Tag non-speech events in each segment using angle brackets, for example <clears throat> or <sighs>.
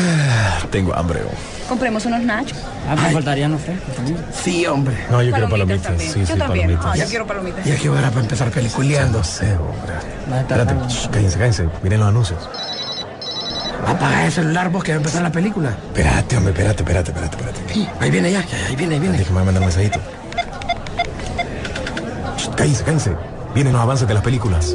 <sighs> Tengo hambre. Compremos unos nachos. Ah, me faltarían los frescos también. Sí, hombre. No, yo quiero Palomitas palomitas. también. Sí, Yo sí, también. palomitas. Ah, yo quiero palomitas. Ya que hora para empezar peliculeando. No sé, hombre. Espérate, shh, cállense, cállense. Miren los anuncios. Apaga el celular vos que va a empezar la película. Espérate, hombre, espérate, espérate, espérate, espérate. Ahí viene ya, ya, ahí viene, ahí viene. Déjame mandar un mensajito. Shh, Cállense, cállense. Vienen los avances de las películas.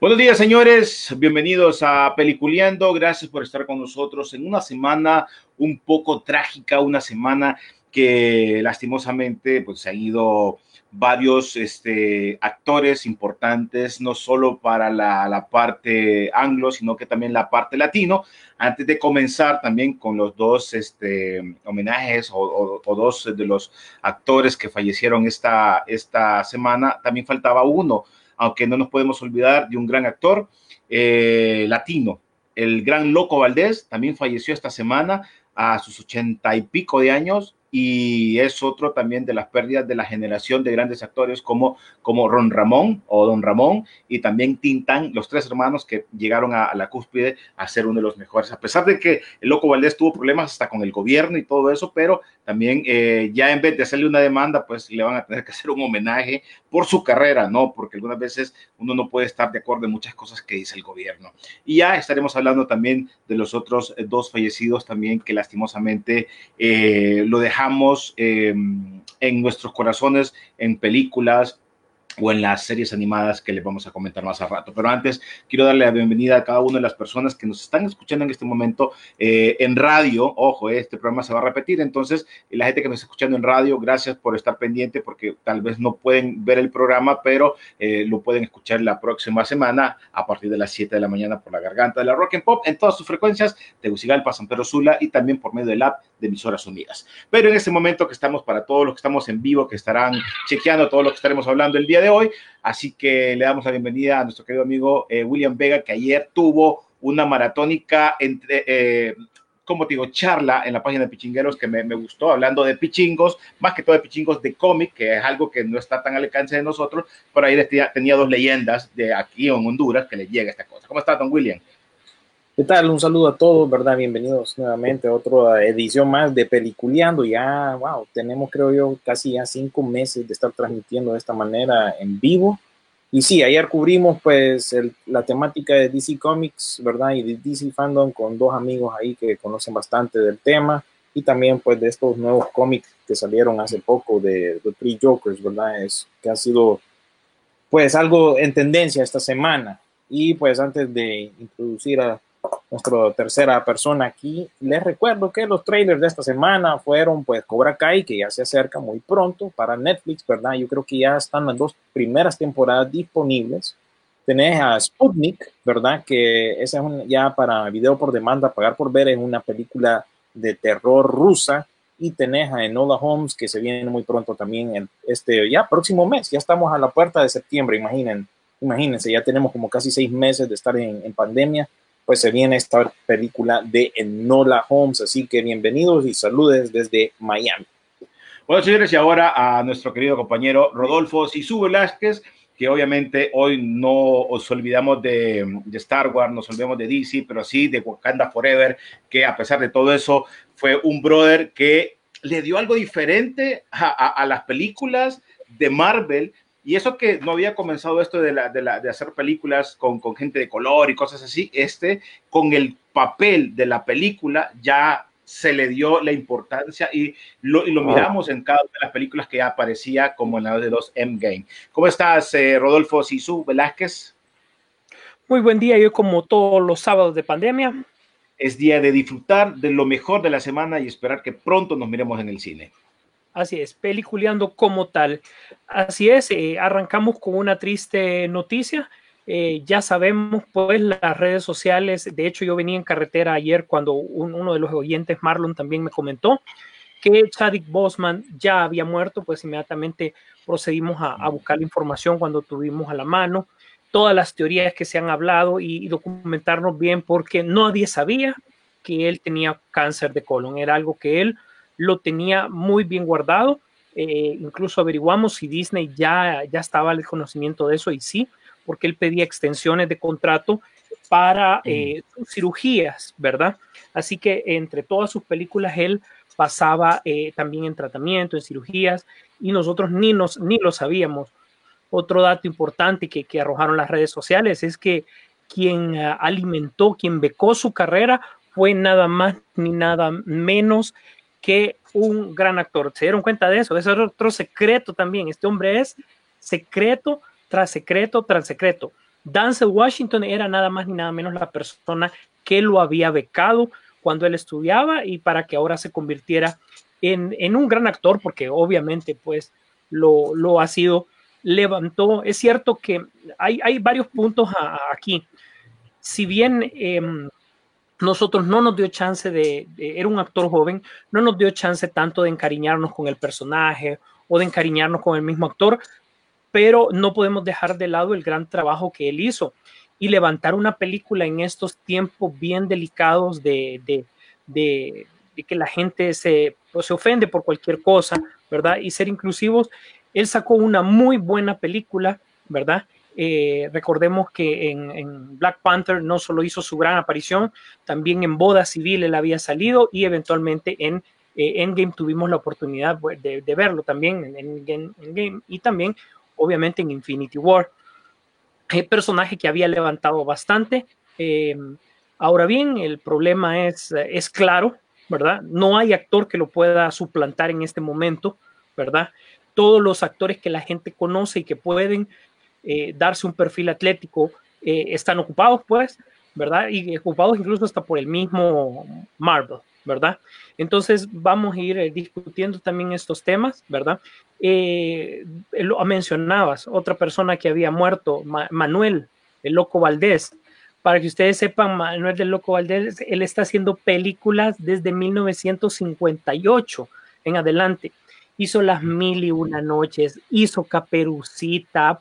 Buenos días, señores. Bienvenidos a Peliculeando. Gracias por estar con nosotros en una semana un poco trágica, una semana que lastimosamente pues, se han ido varios este, actores importantes, no solo para la, parte anglo, sino que también la parte latino. Antes de comenzar también con los dos este, homenajes o, o- o dos de los actores que fallecieron esta, esta semana, también faltaba uno aunque no nos podemos olvidar de un gran actor eh, latino, el gran Loco Valdés, también falleció esta semana a sus ochenta y pico de años y es otro también de las pérdidas de la generación de grandes actores como, como Ron Ramón o Don Ramón y también Tintán, los tres hermanos que llegaron a, a la cúspide a ser uno de los mejores, a pesar de que el Loco Valdés tuvo problemas hasta con el gobierno y todo eso, pero también eh, ya en vez de hacerle una demanda, pues le van a tener que <laughs> hacer un homenaje por su carrera, ¿no? Porque algunas veces uno no puede estar de acuerdo en muchas cosas que dice el gobierno. Y ya estaremos hablando también de los otros eh, dos fallecidos también que lastimosamente eh, lo eh, en nuestros corazones, en películas o en las series animadas que les vamos a comentar más a rato. Pero antes quiero darle la bienvenida a cada una de las personas que nos están escuchando en este momento eh, en radio. Ojo, eh, este programa se va a repetir, entonces la gente que nos está escuchando en radio, gracias por estar pendiente porque tal vez no pueden ver el programa, pero lo pueden escuchar la próxima semana a partir de las 7 de la mañana por la garganta de la Rock and Pop en todas sus frecuencias Tegucigalpa, San Pedro y también por medio del app de emisoras unidas. Pero en este momento que estamos para todos los que estamos en vivo, que estarán chequeando todo lo que estaremos hablando el día de hoy, así que le damos la bienvenida a nuestro querido amigo eh, William Vega, que ayer tuvo una maratónica entre... eh, como te digo, charla en la página de Pichingueros que me, me gustó, hablando de pichingos, más que todo de pichingos de cómic, que es algo que no está tan al alcance de nosotros, pero ahí tenía, tenía dos leyendas de aquí en Honduras que les llega esta cosa. ¿Cómo está, don William? ¿Qué tal? Un saludo a todos, ¿verdad? Bienvenidos nuevamente a otra edición más de Peliculeando. Ya, wow, tenemos creo yo casi ya cinco meses de estar transmitiendo de esta manera en vivo. Y sí, ayer cubrimos pues el- la temática de DC Comics, ¿verdad? Y de DC Fandom con dos amigos ahí que conocen bastante del tema y también pues de estos nuevos cómics que salieron hace poco de The Three Jokers, ¿verdad? Es que ha sido pues algo en tendencia esta semana. Y pues antes de introducir a nuestra tercera persona aquí. Les recuerdo que los trailers de esta semana fueron pues Cobra Kai, que ya se acerca muy pronto para Netflix, ¿verdad? Yo creo que ya están las dos primeras temporadas disponibles. Tenés a Sputnik, ¿verdad? Que esa es un- ya para video por demanda, pagar por ver, es una película de terror rusa. Y tenés a Enola Holmes, que se viene muy pronto también, el- este, ya próximo mes, ya estamos a la puerta de septiembre, imaginen, imagínense, ya tenemos como casi seis meses de estar en, en pandemia pues se viene esta película de Enola Holmes. Así que bienvenidos y saludes desde Miami. Bueno, señores, y ahora a nuestro querido compañero Rodolfo Sisu Velázquez, que obviamente hoy no os olvidamos de, Star Wars, nos olvidamos de DC, pero sí de Wakanda Forever, que a pesar de todo eso fue un brother que le dio algo diferente a las películas de Marvel. Y eso que no había comenzado esto de, la, de, la- de hacer películas con, con gente de color y cosas así, este con el papel de la película ya se le dio la importancia y lo, y lo miramos en cada una de las películas que ya aparecía como en la de los Endgame. ¿Cómo estás, eh, Rodolfo Sisu Velázquez? Muy buen día, yo como todos los sábados de pandemia. es día de disfrutar de lo mejor de la semana y esperar que pronto nos miremos en el cine. Así es, peliculeando como tal. Así es, eh, arrancamos con una triste noticia. Eh, ya sabemos, pues, las redes sociales. De hecho, yo venía en carretera ayer cuando un- uno de los oyentes, Marlon, también me comentó que Chadwick Boseman ya había muerto. Pues inmediatamente procedimos a, a buscar la información cuando tuvimos a la mano todas las teorías que se han hablado y, y documentarnos bien porque nadie sabía que él tenía cáncer de colon. Era algo que él lo tenía muy bien guardado. Eh, incluso averiguamos si Disney ya, ya estaba al conocimiento de eso y sí, porque él pedía extensiones de contrato para eh, cirugías, ¿verdad? Así que entre todas sus películas él pasaba eh, también en tratamiento, en cirugías, y nosotros ni, nos, ni lo sabíamos. Otro dato importante que, que arrojaron las redes sociales es que quien uh, alimentó, quien becó su carrera fue nada más ni nada menos que un gran actor. ¿Se dieron cuenta de eso? Eso es otro secreto también. Este hombre es secreto tras secreto tras secreto. Denzel Washington era nada más ni nada menos la persona que lo había becado cuando él estudiaba y para que ahora se convirtiera en, en un gran actor, porque obviamente pues lo, lo, ha sido, levantó. Es cierto que hay, hay varios puntos aquí. Si bien eh, nosotros no nos dio chance de, de, era un actor joven, no nos dio chance tanto de encariñarnos con el personaje o de encariñarnos con el mismo actor, pero no podemos dejar de lado el gran trabajo que él hizo y levantar una película en estos tiempos bien delicados de, de, de, que la gente se, pues, se ofende por cualquier cosa, ¿verdad? Y ser inclusivos. Él sacó una muy buena película, ¿verdad? Eh, recordemos que en, Black Panther no solo hizo su gran aparición, también en Boda Civil él había salido y eventualmente en eh, Endgame tuvimos la oportunidad de, de verlo también en, en, en Endgame y también obviamente en Infinity War. Eh, personaje que había levantado bastante. Eh, ahora bien, el problema es, es claro, ¿verdad? No hay actor que lo pueda suplantar en este momento, ¿verdad? Todos los actores que la gente conoce y que pueden eh, darse un perfil atlético eh, están ocupados, pues, ¿verdad? Y ocupados incluso hasta por el mismo Marvel, ¿verdad? Entonces vamos a ir eh, discutiendo también estos temas, ¿verdad? Eh, lo mencionabas, otra persona que había muerto, Ma Manuel, el Loco Valdés. Para que ustedes sepan, Manuel del Loco Valdés, él está haciendo películas desde 1958 en adelante. Hizo Las Mil y Una Noches, hizo Caperucita,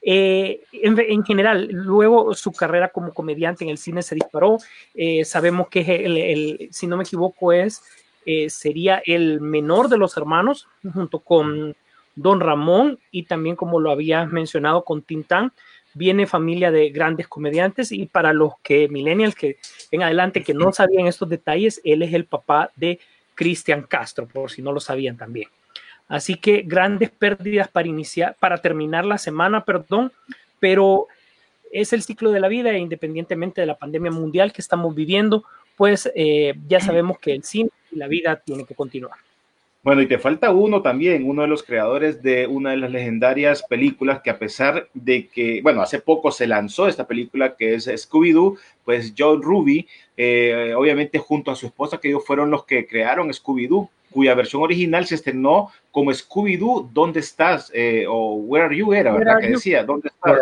eh, en, en, general, luego su carrera como comediante en el cine se disparó. Eh, sabemos que el, si no me equivoco, es eh, sería el menor de los hermanos, junto con Don Ramón y también, como lo habías mencionado, con Tintán. Viene familia de grandes comediantes y para los que millennials que en adelante que no sabían estos detalles, él es el papá de Cristian Castro, por si no lo sabían también. Así que grandes pérdidas para iniciar, para terminar la semana, perdón, pero es el ciclo de la vida e independientemente de la pandemia mundial que estamos viviendo, pues eh, ya sabemos que el cine y la vida tiene que continuar. Bueno, y te falta uno también, uno de los creadores de una de las legendarias películas que a pesar de que, bueno, hace poco se lanzó esta película que es Scooby-Doo, pues John Ruby, eh, obviamente junto a su esposa, que ellos fueron los que crearon Scooby-Doo, cuya versión original se estrenó como Scooby-Doo, ¿dónde estás? Eh, o Where Are You era, ¿verdad? Que decía, ¿dónde estás?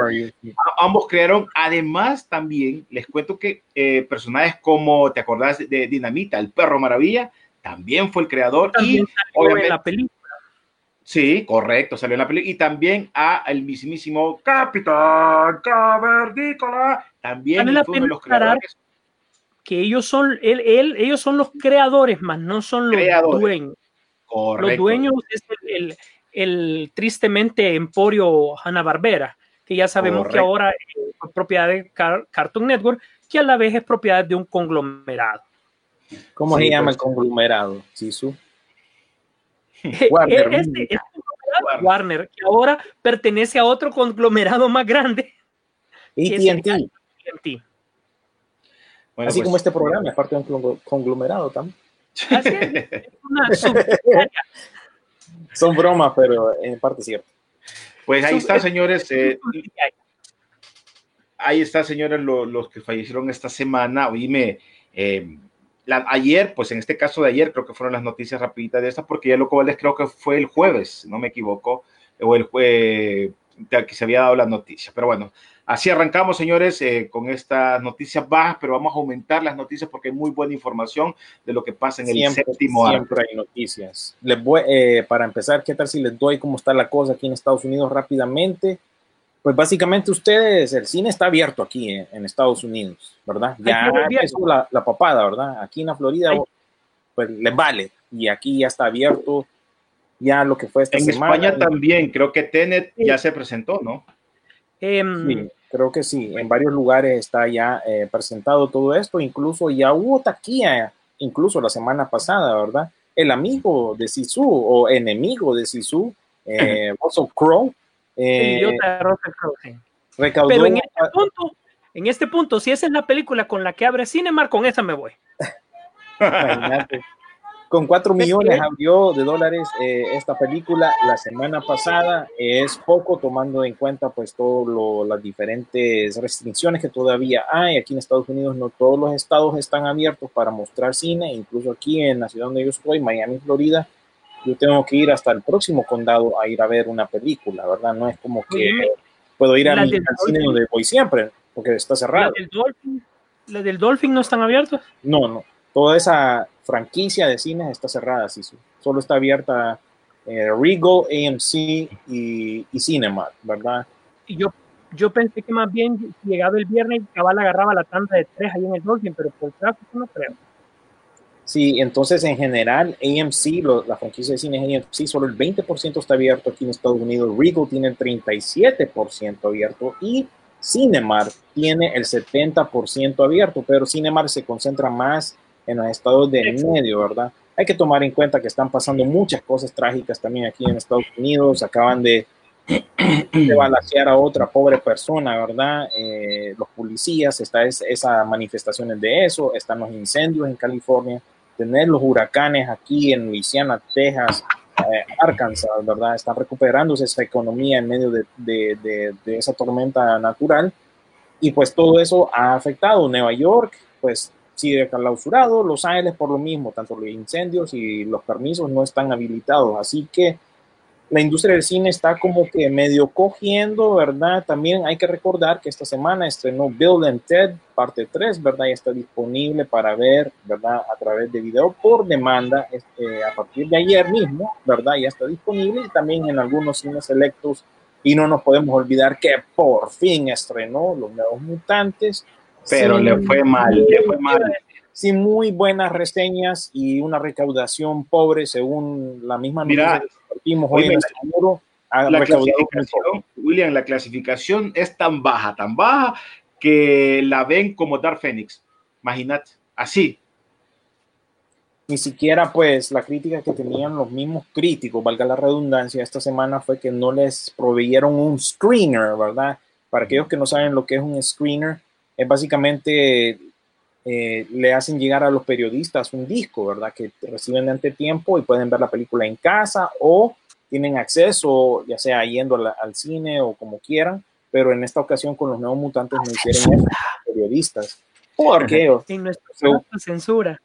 Ambos crearon, además también, les cuento que eh, personajes como, ¿te acordás de Dinamita, el perro maravilla? También fue el creador también y obviamente, en la película. Sí, correcto, salió en la película y también a el mismísimo Capitán Cavernícola, también fue uno de los creadores que ellos son, él, él, ellos son los creadores, más no son los creadores. dueños. Correcto. Los dueños es el, el, el tristemente Emporio Hanna Barbera, que ya sabemos Correcto. que ahora es propiedad de Car Cartoon Network, que a la vez es propiedad de un conglomerado. ¿Cómo sí, se llama pues, el conglomerado? Sisu. <laughs> Warner, este, este Warner. Warner, que ahora pertenece a otro conglomerado más grande. AT&T. <laughs> Bueno, Así pues, como este programa, es parte de un conglomerado también. Así es, es una <laughs> Son bromas, pero en parte es cierto. Pues ahí está, señores. Eh, ahí está, señores, lo, los que fallecieron esta semana. Oíme, Eh, la, ayer, pues en este caso de ayer, creo que fueron las noticias rapiditas de estas, porque ya lo cual creo que fue el jueves, no me equivoco, o el jueves que se había dado la noticia. Pero bueno, así arrancamos, señores, eh, con estas noticias bajas, pero vamos a aumentar las noticias porque hay muy buena información de lo que pasa en el Siempre, séptimo año. siempre hay noticias. Les voy, eh, para empezar, ¿qué tal si les doy cómo está la cosa aquí en Estados Unidos rápidamente? Pues básicamente ustedes, el cine está abierto aquí en, en Estados Unidos, ¿verdad? Ya empezó la, la papada, ¿verdad? Aquí en la Florida, Ay. pues les vale. Y aquí ya está abierto ya lo que fue esta En semana. España también, creo que Tenet ya se presentó, ¿no? Em, Sí, creo que sí. En varios lugares está ya eh, presentado todo esto. Incluso ya hubo taquilla, incluso la semana pasada, ¿verdad? El amigo de Sisu o enemigo de Sisu, eh, Russell Crowe, eh, Russell Crowe, sí. recaudó. Pero en este punto, en este punto, si esa es la película con la que abre Cinemark, con esa me voy. <laughs> Imagínate. Con 4 millones abrió de dólares eh, esta película la semana pasada. Es poco tomando en cuenta pues todas las diferentes restricciones que todavía hay. Aquí en Estados Unidos no todos los estados están abiertos para mostrar cine. Incluso aquí en la ciudad donde yo estoy, Miami, Florida, yo tengo que ir hasta el próximo condado a ir a ver una película, ¿verdad? No es como que puedo ir a mi- al cine donde voy siempre, porque está ¿La cerrado. del Dolphin, la del Dolphin no están abiertos? No, no. Toda esa franquicia de cines está cerrada, sí. Solo está abierta eh, Regal, AMC y, y Cinemark, ¿verdad? Y yo, yo pensé que más bien llegado el viernes, cabal agarraba la tanda de tres ahí en el Dolphin, pero por tráfico no creo. Sí, entonces en general AMC, lo- la franquicia de cines AMC, solo el 20% está abierto aquí en Estados Unidos. Regal tiene el 37% abierto y Cinemark tiene el 70% abierto, pero Cinemark se concentra más en los estados del medio, ¿verdad? Hay que tomar en cuenta que están pasando muchas cosas trágicas también aquí en Estados Unidos. Acaban de, <clears throat> de balacear a otra pobre persona, ¿verdad? Eh, los policías, está es- esas manifestaciones de eso, están los incendios en California, tener los huracanes aquí en Luisiana, Texas, eh, Arkansas, ¿verdad? Están recuperándose esa economía en medio de, de- de- de esa tormenta natural. Y pues todo eso ha afectado. Nueva York, pues sigue clausurado. Los Ángeles por lo mismo, tanto los incendios y los permisos no están habilitados. Así que la industria del cine está como que medio cogiendo, ¿verdad? También hay que recordar que esta semana estrenó Bill and Ted, parte 3, ¿verdad? Ya está disponible para ver, ¿verdad? A través de video por demanda este, a partir de ayer mismo, ¿verdad? Ya está disponible y también en algunos cines selectos. Y no nos podemos olvidar que por fin estrenó Los Nuevos Mutantes. Pero sin le fue mal, le fue mal. sin muy buenas reseñas y una recaudación pobre según la misma Mira, que compartimos hoy en muro, ha La clasificación, William, la clasificación es tan baja, tan baja, que la ven como Dark Phoenix. Imagínate, así. Ni siquiera pues la crítica que tenían los mismos críticos, valga la redundancia, esta semana fue que no les proveyeron un screener, ¿verdad? Para aquellos que no saben lo que es un screener, es básicamente eh, le hacen llegar a los periodistas un disco, ¿verdad? Que reciben de antetiempo y pueden ver la película en casa o tienen acceso, ya sea yendo al, al cine o como quieran, pero en esta ocasión con los nuevos mutantes no hicieron eso los periodistas. ¿Por qué? En nuestra censura.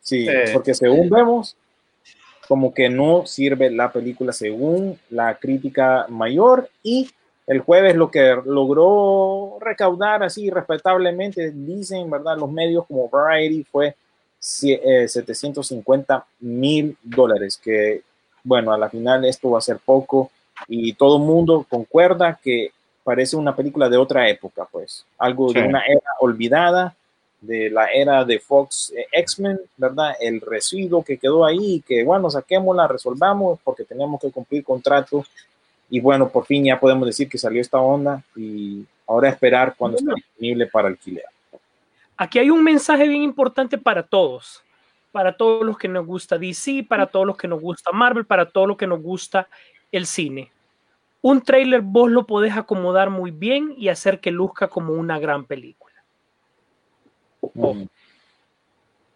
Sí, Sí. porque según vemos, como que no sirve la película según la crítica mayor y el jueves lo que logró recaudar así respetablemente, dicen, ¿verdad? Los medios como Variety fue sie- eh, 750 mil dólares, que bueno, a la final esto va a ser poco y todo el mundo concuerda que parece una película de otra época, pues, algo de una era olvidada, de la era de Fox eh, X-Men, ¿verdad? El residuo que quedó ahí, que bueno, saquémosla, resolvamos porque tenemos que cumplir contrato y bueno, por fin ya podemos decir que salió esta onda y ahora esperar cuando esté disponible para alquiler. Aquí hay un mensaje bien importante para todos, para todos los que nos gusta DC, para todos los que nos gusta Marvel, para todos los que nos gusta el cine. Un tráiler vos lo podés acomodar muy bien y hacer que luzca como una gran película. Mm.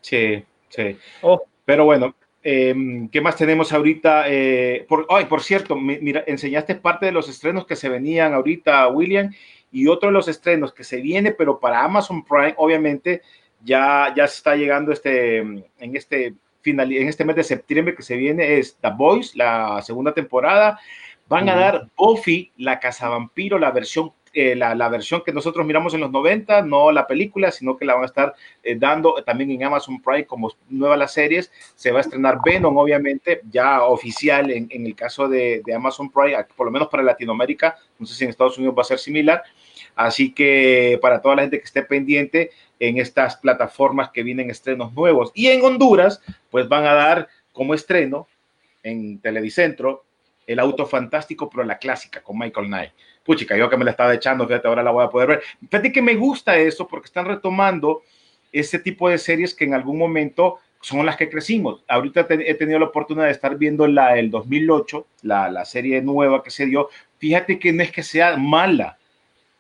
Sí, sí. Oh, Pero bueno, eh, ¿qué más tenemos ahorita? Eh, por, ay, por cierto, mi- mira, enseñaste parte de los estrenos que se venían ahorita, William, y otro de los estrenos que se viene, pero para Amazon Prime, obviamente, ya, ya se está llegando este, en este final, en este mes de septiembre que se viene es The Boys, la segunda temporada. Van a dar Buffy, la Cazavampiro, la versión la, versión que nosotros miramos en los 90, no la película, sino que la van a estar eh, dando también en Amazon Prime como nueva las series. Se va a estrenar Venom, obviamente, ya oficial en, en el caso de, de, Amazon Prime, por lo menos para Latinoamérica. No sé si en Estados Unidos va a ser similar. Así que para toda la gente que esté pendiente en estas plataformas que vienen estrenos nuevos. Y en Honduras, pues van a dar como estreno en Televicentro el auto fantástico, pero la clásica con Michael Knight puchica, yo que me la estaba echando, fíjate, ahora la voy a poder ver. Fíjate que me gusta eso porque están retomando ese tipo de series que en algún momento son las que crecimos. Ahorita he tenido la oportunidad de estar viendo la del 2008, la, la serie nueva que se dio. Fíjate que no es que sea mala.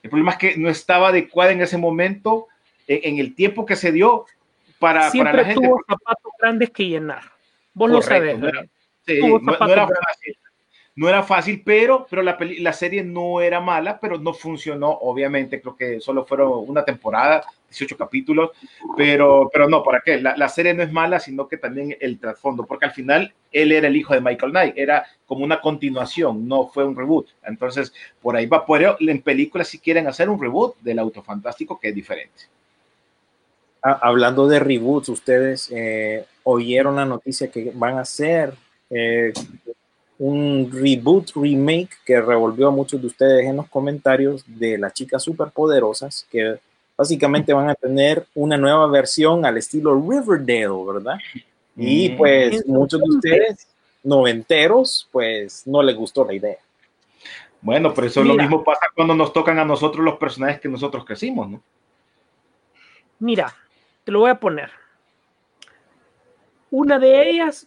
El problema es que no estaba adecuada en ese momento, en, en el tiempo que se dio para, Siempre para la gente. tuvo zapatos grandes que llenar. Vos lo sabés. No sí, no, no era no era fácil, pero, pero la, la, serie no era mala, pero no funcionó, obviamente, creo que solo fueron una temporada, 18 capítulos, pero, pero no, ¿para qué? La, la serie no es mala, sino que también el trasfondo, porque al final él era el hijo de Michael Knight, era como una continuación, no fue un reboot, entonces por ahí va, ello, en películas si quieren hacer un reboot del Auto Fantástico, que es diferente. Ah, hablando de reboots, ustedes eh, oyeron la noticia que van a hacer eh, un reboot, remake que revolvió a muchos de ustedes en los comentarios de las chicas superpoderosas, que básicamente van a tener una nueva versión al estilo Riverdale, ¿verdad? Y pues muchos de ustedes noventeros, pues no les gustó la idea. Bueno, pero eso Mira, lo mismo pasa cuando nos tocan a nosotros los personajes que nosotros crecimos, ¿no? Mira, te lo voy a poner. Una de ellas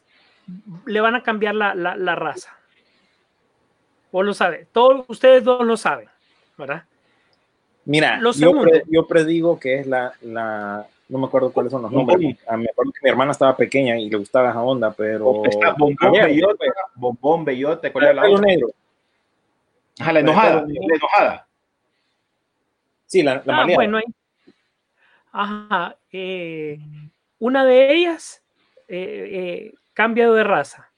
le van a cambiar la, la, la raza. Vos lo sabes. Todos ustedes dos lo saben, ¿verdad? Mira, yo, pre, yo, predigo que es la, la, no me acuerdo cuáles son los nombres. Ah, me acuerdo que mi hermana estaba pequeña y le gustaba esa onda, pero. Está bombón, bellote, bombón, bellote, ¿cuál era la otra? negro. Ajá, la enojada, la enojada. Sí, la, la ah, bueno. Ajá. Eh, una de ellas eh, eh, cambio de raza.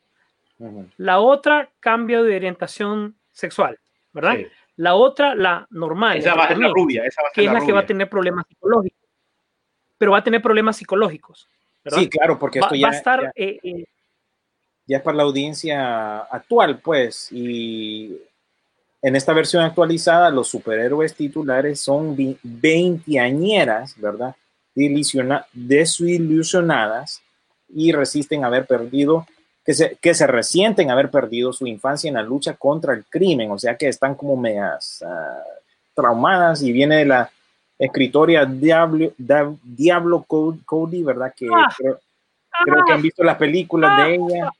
Uh -huh. La otra, cambio de orientación sexual, ¿verdad? Sí. La otra, la normal. Esa va a ser la rubia. Esa va a ser que es la, que va a tener problemas psicológicos. Pero va a tener problemas psicológicos. ¿verdad? Sí, claro, porque esto va, ya, va a estar. ya, eh, eh, ya es para la audiencia actual, pues. Y en esta versión actualizada, los superhéroes titulares son veinteañeras, ¿verdad? Desilusionadas y resisten haber perdido, que se, que se resienten haber perdido su infancia en la lucha contra el crimen, o sea que están como medias uh, traumadas y viene la escritoria Diablo, Diablo Cody, ¿verdad? Que ah, creo, ah, creo, que han visto las películas ah, de ella,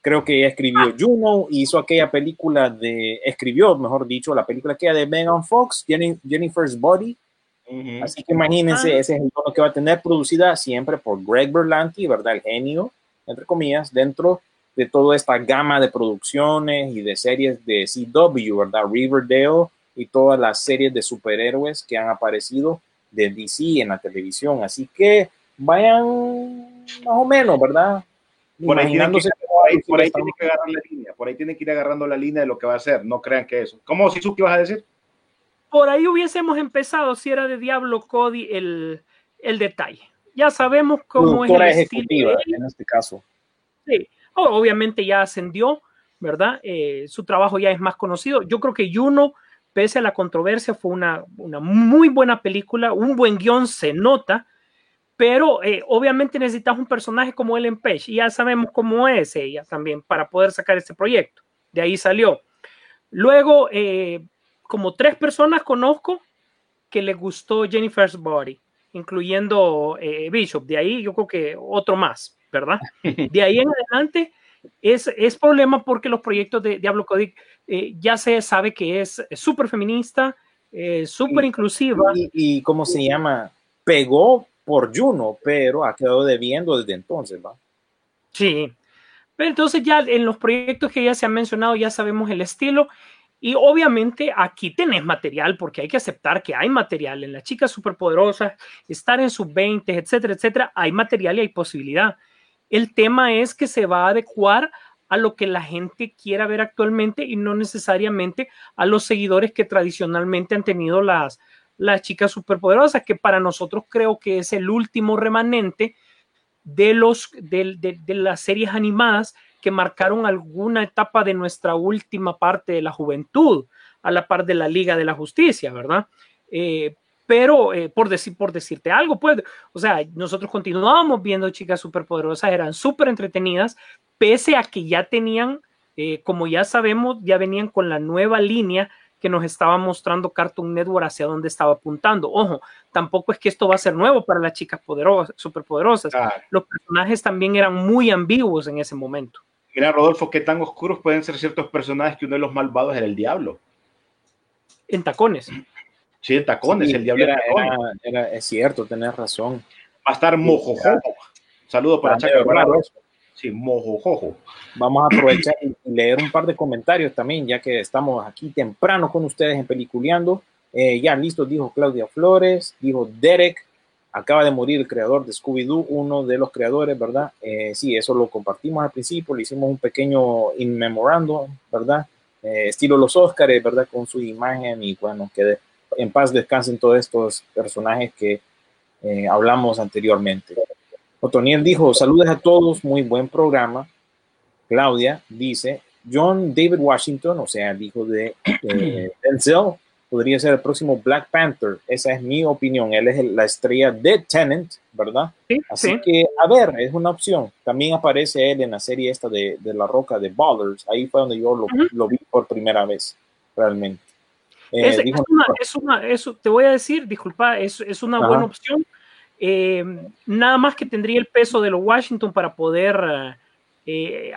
creo que ella escribió Juno, hizo aquella película de, escribió, mejor dicho, la película que de Megan Fox, Jennifer's Body, Uh -huh. Así que imagínense, ah. ese es el tono que va a tener producida siempre por Greg Berlanti, ¿verdad? El genio, entre comillas, dentro de toda esta gama de producciones y de series de CW, ¿verdad? Riverdale y todas las series de superhéroes que han aparecido de DC en la televisión. Así que vayan más o menos, ¿verdad? Por ahí, tienen que, por ahí, por ahí tienen que agarrar la línea, por ahí tienen que ir agarrando la línea de lo que va a hacer. No crean que eso. ¿Cómo, si qué vas a decir? Por ahí hubiésemos empezado si era de Diablo Cody el, el detalle. Ya sabemos cómo es el estilo de en este caso. Sí, obviamente ya ascendió, ¿verdad? Eh, su trabajo ya es más conocido. Yo creo que Juno, pese a la controversia, fue una, una muy buena película, un buen guion se nota, pero eh, obviamente necesitas un personaje como Ellen Page y ya sabemos cómo es ella también para poder sacar este proyecto. De ahí salió. Luego, eh, como tres personas conozco que les gustó Jennifer's Body, incluyendo eh, Bishop. De ahí yo creo que otro más, ¿verdad? <laughs> De ahí en adelante es, es problema porque los proyectos de Diablo Cody eh, ya se sabe que es súper feminista, eh, súper inclusiva. Y, y, ¿cómo se llama? Pegó por Juno, pero ha quedado debiendo desde entonces, ¿va? Sí. Pero entonces ya en los proyectos que ya se han mencionado ya sabemos el estilo Y obviamente aquí tenés material, porque hay que aceptar que hay material en las chicas superpoderosas, estar en sus 20, etcétera, etcétera. Hay material y hay posibilidad. El tema es que se va a adecuar a lo que la gente quiera ver actualmente y no necesariamente a los seguidores que tradicionalmente han tenido las, las chicas superpoderosas, que para nosotros creo que es el último remanente de, los, de, de, las series animadas que marcaron alguna etapa de nuestra última parte de la juventud, a la par de la Liga de la Justicia, ¿verdad? Eh, pero eh, por, decir, por decirte algo, pues, o sea, nosotros continuábamos viendo chicas superpoderosas, eran súper entretenidas, pese a que ya tenían, eh, como ya sabemos, ya venían con la nueva línea que nos estaba mostrando Cartoon Network hacia dónde estaba apuntando. Ojo, tampoco es que esto va a ser nuevo para las chicas poderosas, superpoderosas. Los personajes también eran muy ambiguos en ese momento. Mira, Rodolfo, qué tan oscuros pueden ser ciertos personajes que uno de los malvados era el diablo. En tacones. Sí, en tacones, el diablo era, era, es cierto, tenés razón. Va a estar mojojojo. Saludos para Chaco Sí, mojojojo. Vamos a aprovechar y leer un par de comentarios también, ya que estamos aquí temprano con ustedes en Peliculeando. Eh, ya listo, dijo Claudia Flores, dijo Derek, acaba de morir el creador de Scooby-Doo, uno de los creadores, ¿verdad? Eh, sí, eso lo compartimos al principio, le hicimos un pequeño in ¿verdad? Eh, estilo los Óscares, ¿verdad? Con su imagen y bueno, que en paz descansen todos estos personajes que eh, hablamos anteriormente. Otoniel dijo, saludos a todos, muy buen programa. Claudia dice, John David Washington, o sea, el hijo de <clears throat> Denzel, podría ser el próximo Black Panther. Esa es mi opinión. Él es la estrella de Tenant, ¿verdad? Así que, a ver, es una opción. También aparece él en la serie esta de, de La Roca de Ballers. Ahí fue donde yo lo, lo vi por primera vez, realmente. Eh, es, una, es, una, te voy a decir, disculpa, es, es una buena opción. Eh, nada más que tendría el peso de los Washington para poder eh,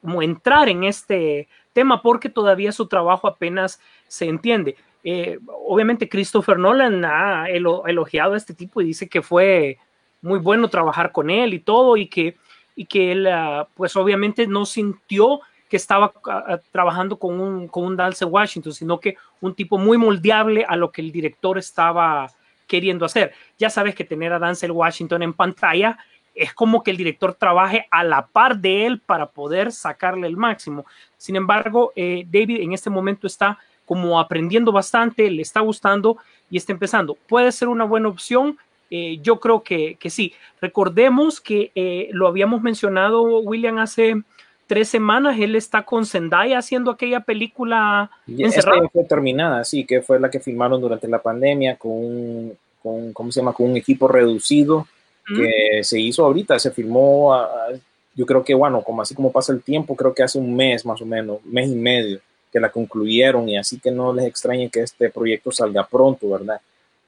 como entrar en este tema, porque todavía su trabajo apenas se entiende. Eh, obviamente Christopher Nolan ha elogiado a este tipo y dice que fue muy bueno trabajar con él y todo y que, y que él ah, pues obviamente no sintió que estaba ah, ah, trabajando con un, con un Washington, sino que un tipo muy moldeable a lo que el director estaba queriendo hacer. Ya sabes que tener a Dance Washington en pantalla es como que el director trabaje a la par de él para poder sacarle el máximo. Sin embargo, eh, David en este momento está como aprendiendo bastante, le está gustando y está empezando. Puede ser una buena opción. Eh, yo creo que, que, sí. Recordemos que eh, lo habíamos mencionado, William, hace tres semanas. Él está con Zendaya haciendo aquella película encerrada. fue terminada, sí, que fue la que filmaron durante la pandemia con un, con, ¿cómo se llama? Con un equipo reducido que se hizo ahorita. Se filmó, yo creo que, bueno, como así como pasa el tiempo, creo que hace un mes más o menos, mes y medio que la concluyeron y así que no les extrañe que este proyecto salga pronto, ¿verdad?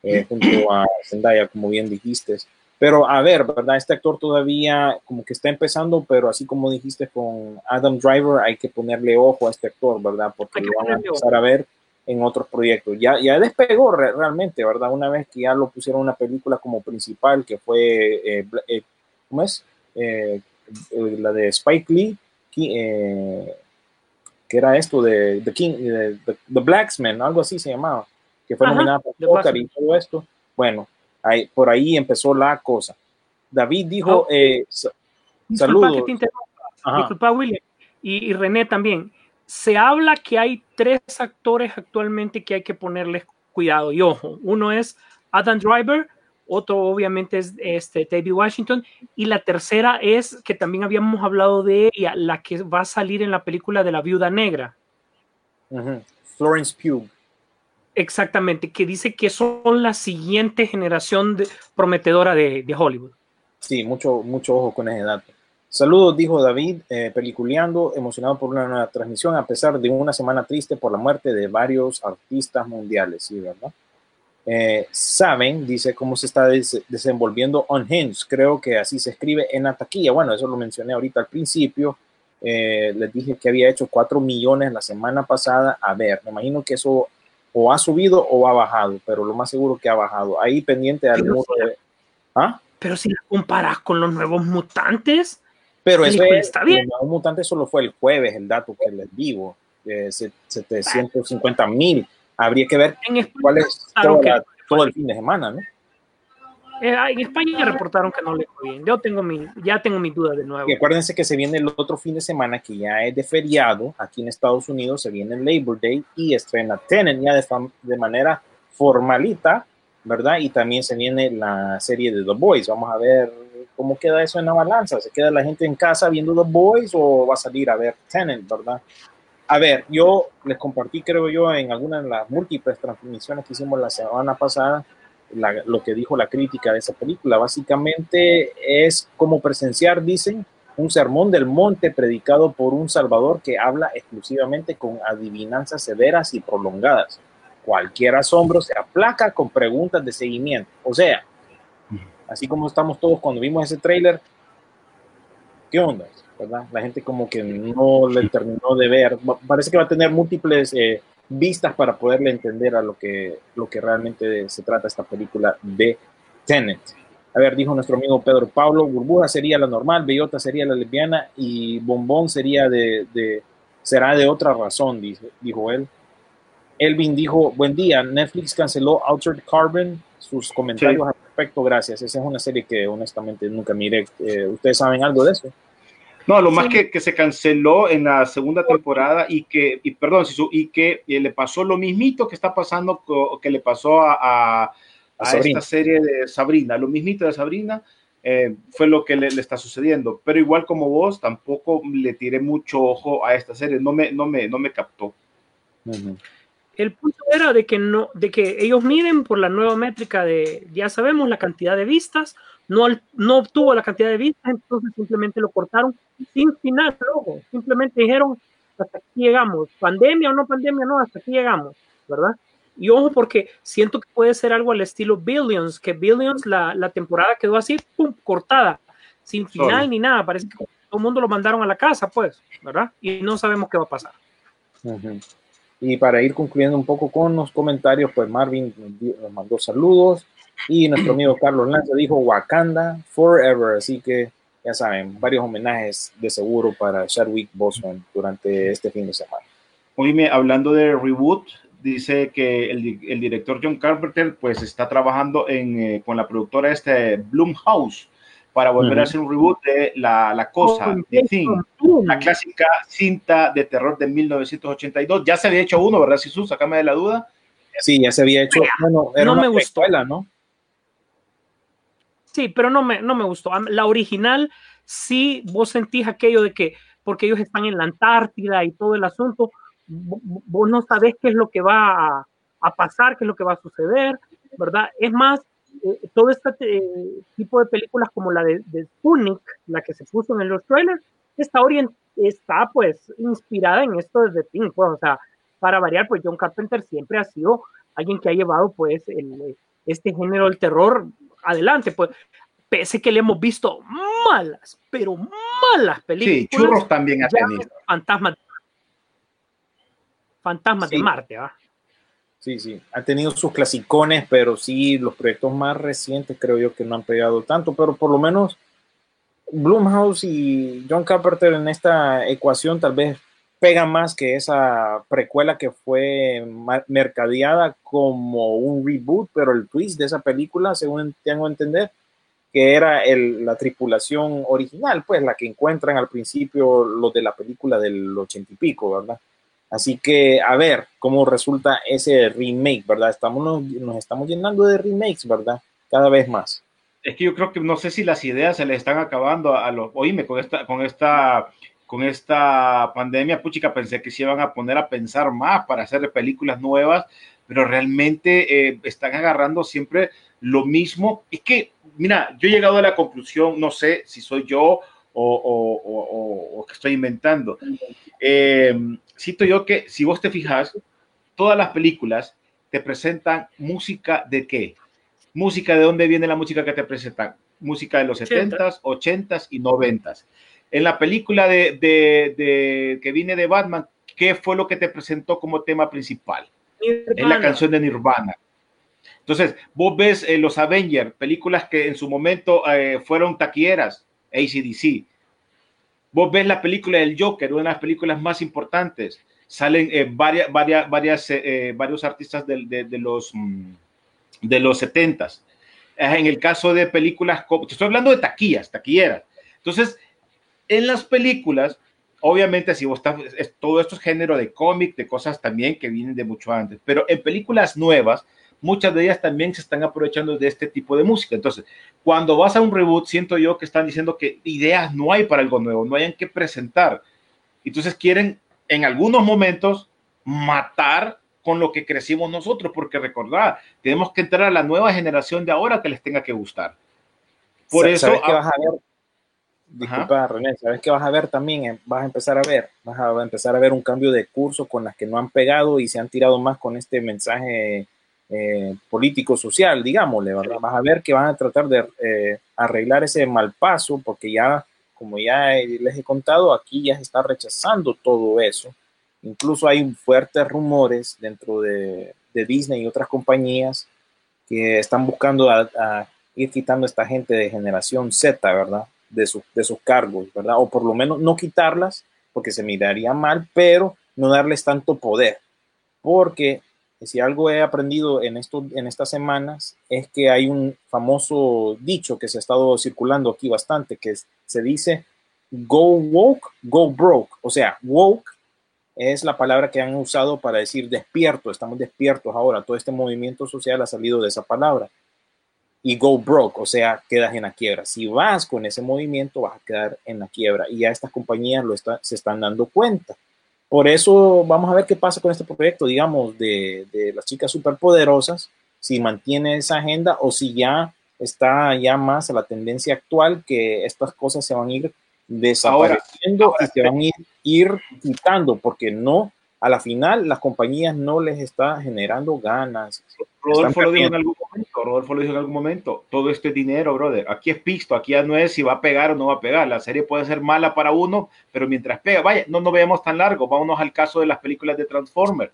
Eh, junto <clears throat> a Zendaya, como bien dijiste. Pero a ver, ¿verdad? Este actor todavía como que está empezando, pero así como dijiste con Adam Driver, hay que ponerle ojo a este actor, ¿verdad? Porque lo van a empezar a ver en otros proyectos. Ya, ya despegó realmente, ¿verdad? Una vez que ya lo pusieron una película como principal, que fue, eh, eh, ¿cómo es? la de Spike Lee, que era esto de The King, de, The Blacksman, algo así se llamaba, que fue nominada por Oscar y todo esto. Bueno, ahí, por ahí empezó la cosa. David dijo, eh, saludos. Disculpa, William. Y, René también. Se habla que hay tres actores actualmente que hay que ponerles cuidado. Y ojo, uno es Adam Driver, otro obviamente es este, David Washington, y la tercera es que también habíamos hablado de ella, la que va a salir en la película de la Viuda Negra. Florence Pugh. Exactamente, que dice que son la siguiente generación prometedora de, Hollywood. Sí, mucho, mucho ojo con ese dato. Saludos, dijo David, eh, peliculeando, emocionado por una nueva transmisión, a pesar de una semana triste por la muerte de varios artistas mundiales, ¿sí, verdad? Eh, saben, dice, cómo se está desenvolviendo Unhinged. Creo que así se escribe en la taquilla. Bueno, eso lo mencioné ahorita al principio. Eh, les dije que había hecho 4 millones la semana pasada. A ver, me imagino que eso o ha subido o ha bajado, pero lo más seguro que ha bajado. Ahí pendiente al pero, si, ¿Ah? pero si la comparas con los nuevos mutantes, pero eso está bien. Los nuevos mutantes solo fue el jueves, el dato que les digo. eh, se- 750 mil. Habría que ver En España, cuál es claro toda que- la- todo el fin de semana, ¿no? Eh, en España reportaron que no le fue bien. Yo tengo mi, ya tengo mis dudas de nuevo. Y acuérdense que se viene el otro fin de semana que ya es de feriado. Aquí en Estados Unidos se viene el Labor Day y estrena Tenet ya de, de manera formalita, ¿verdad? Y también se viene la serie de The Boys. Vamos a ver cómo queda eso en la balanza. ¿Se queda la gente en casa viendo The Boys o va a salir a ver Tenet, ¿verdad? A ver, yo les compartí, creo yo, en algunas de las múltiples transmisiones que hicimos la semana pasada, lo que dijo la crítica de esa película. Básicamente es como presenciar, dicen, un sermón del monte predicado por un Salvador que habla exclusivamente con adivinanzas severas y prolongadas. Cualquier asombro se aplaca con preguntas de seguimiento. O sea, así como estamos todos cuando vimos ese tráiler, ¿qué onda? La gente como que no le terminó de ver. Parece que va a tener múltiples eh, vistas para poderle entender a lo que, lo que realmente se trata esta película de Tenet. A ver, dijo nuestro amigo Pedro Pablo, Burbuja sería la normal, Bellota sería la lesbiana y Bombón sería de, de- será de otra razón, dijo, dijo él. Elvin dijo, buen día, Netflix canceló Altered Carbon, sus comentarios Sí. al respecto, gracias. Esa es una serie que honestamente nunca miré. Eh, ¿Ustedes saben algo de eso? No, lo más que, que se canceló en la segunda temporada y que, y perdón, y que eh, le pasó lo mismito que está pasando, que le pasó a, a- A a Sabrina. esta serie de Sabrina, lo mismito de Sabrina eh, fue lo que le, le está sucediendo. Pero igual como vos, tampoco le tiré mucho ojo a esta serie, no me, no me, no me captó. El punto era de que no, de que ellos miden por la nueva métrica de, ya sabemos, la cantidad de vistas, no, obtuvo la cantidad de vistas, entonces simplemente lo cortaron sin final, ojo, simplemente dijeron, hasta aquí llegamos, pandemia o no pandemia, no, hasta aquí llegamos, ¿verdad? Y ojo, porque siento que puede ser algo al estilo Billions, que Billions, la, la temporada quedó así, pum, cortada, sin final ni nada, parece que todo el mundo lo mandaron a la casa, pues, ¿verdad? Y no sabemos qué va a pasar. Y para ir concluyendo un poco con los comentarios, pues Marvin nos mandó saludos y nuestro amigo Carlos Lanza dijo Wakanda Forever, así que ya saben, varios homenajes de seguro para Chadwick Boseman durante este fin de semana. Oíme, hablando de reboot, dice que el, el director John Carpenter pues está trabajando en, eh, con la productora este Blumhouse para volver Ujú. a hacer un reboot de La, la Cosa, Jason Thing, la clásica cinta de terror de 1982. Ya se había hecho uno, ¿verdad, Sisu? Sácame de la duda. Sí, ya se había hecho, bueno, era no una me gustó. precuela, ¿no? Sí, pero no me, no me gustó. La original, sí, vos sentís aquello de que, porque ellos están en la Antártida y todo el asunto, vo- vo- vos no sabés qué es lo que va a, a pasar, qué es lo que va a suceder, ¿verdad? Es más, eh, todo este eh, tipo de películas como la de, de Sputnik, la que se puso en los trailers, está, orient- está pues inspirada en esto desde Thing, pues, o sea, para variar, pues John Carpenter siempre ha sido alguien que ha llevado pues el, este género del terror adelante, pues pese que le hemos visto malas, pero malas películas. Sí, Churros también ha tenido. Fantasmas, fantasmas Sí. de Marte, ¿va? Sí, sí, ha tenido sus clasicones, pero sí, los proyectos más recientes creo yo que no han pegado tanto, pero por lo menos Blumhouse y John Carpenter en esta ecuación tal vez pegan más que esa precuela que fue mercadeada como un reboot, pero el twist de esa película, según tengo a entender, que era el- la tripulación original, pues la que encuentran al principio los de la película del ochenta y pico, ¿verdad? Así que a ver cómo resulta ese remake, ¿verdad? Estamos, nos, estamos llenando de remakes, ¿verdad? Cada vez más. Es que yo creo que no sé si las ideas se le están acabando a los. Oíme, con esta, con esta, con esta pandemia, puchica, pensé que se iban a poner a pensar más para hacer películas nuevas, pero realmente eh, están agarrando siempre lo mismo. Es que, mira, yo he llegado a la conclusión, no sé si soy yo o, o- o- o- o que estoy inventando. Eh, cito yo que si vos te fijas, todas las películas te presentan música de qué? Música de dónde viene la música que te presentan? Música de los 70s, 80s y 90s. En la película de, de- de- que viene de Batman, ¿qué fue lo que te presentó como tema principal? Es la Nirvana. canción de Nirvana. Entonces, vos ves eh, los Avengers, películas que en su momento eh, fueron taquilleras, ACDC. Vos ves la película del Joker, una de las películas más importantes. salen eh, varias, varias, varias, eh, eh, varios artistas de, de- de los, mm, de los 70s. Eh, En el caso de películas, estoy hablando de taquillas, taquilleras. Entonces, en las películas, obviamente, si vos estás, es- todo esto es género de cómic, de cosas también que vienen de mucho antes, pero en películas nuevas, muchas de ellas también se están aprovechando de este tipo de música. Entonces, cuando vas a un reboot, siento yo que están diciendo que ideas no hay para algo nuevo, no hay en qué presentar. Entonces quieren en algunos momentos matar con lo que crecimos nosotros, porque recordad, tenemos que entrar a la nueva generación de ahora que les tenga que gustar. Por eso, ¿Sabes qué ah, vas a ver? Disculpa, René, ¿sabes qué vas a ver también? Eh, Vas a empezar a ver, vas a empezar a ver un cambio de curso con las que no han pegado y se han tirado más con este mensaje eh, político-social, digámosle, ¿verdad? Vas a ver que van a tratar de eh, arreglar ese mal paso, porque ya, como ya les he contado, aquí ya se está rechazando todo eso. Incluso hay fuertes rumores dentro de, de Disney y otras compañías que están buscando a, a ir quitando a esta gente de generación Z, ¿verdad? De, sus de sus cargos, ¿verdad? O por lo menos no quitarlas, porque se miraría mal, pero no darles tanto poder. Porque si algo he aprendido en, esto, en estas semanas es que hay un famoso dicho que se ha estado circulando aquí bastante, que se dice go woke, go broke. O sea, woke es la palabra que han usado para decir despierto, estamos despiertos ahora. Todo este movimiento social ha salido de esa palabra. Y go broke, o sea, quedas en la quiebra. Si vas con ese movimiento, vas a quedar en la quiebra. Y ya estas compañías lo está- se están dando cuenta. Por eso vamos a ver qué pasa con este proyecto, digamos, de, de las chicas superpoderosas, si mantiene esa agenda o si ya está ya más a la tendencia actual que estas cosas se van a ir desapareciendo y se van a ir, ir quitando, porque no, a la final las compañías no les está generando ganas. Rodolfo lo dijo en algún momento, Rodolfo lo dijo en algún momento, todo esto es dinero, brother. Aquí es pisto, aquí ya no es si va a pegar o no va a pegar. La serie puede ser mala para uno, pero mientras pega, vaya, no nos veamos tan largo, vámonos al caso de las películas de Transformers.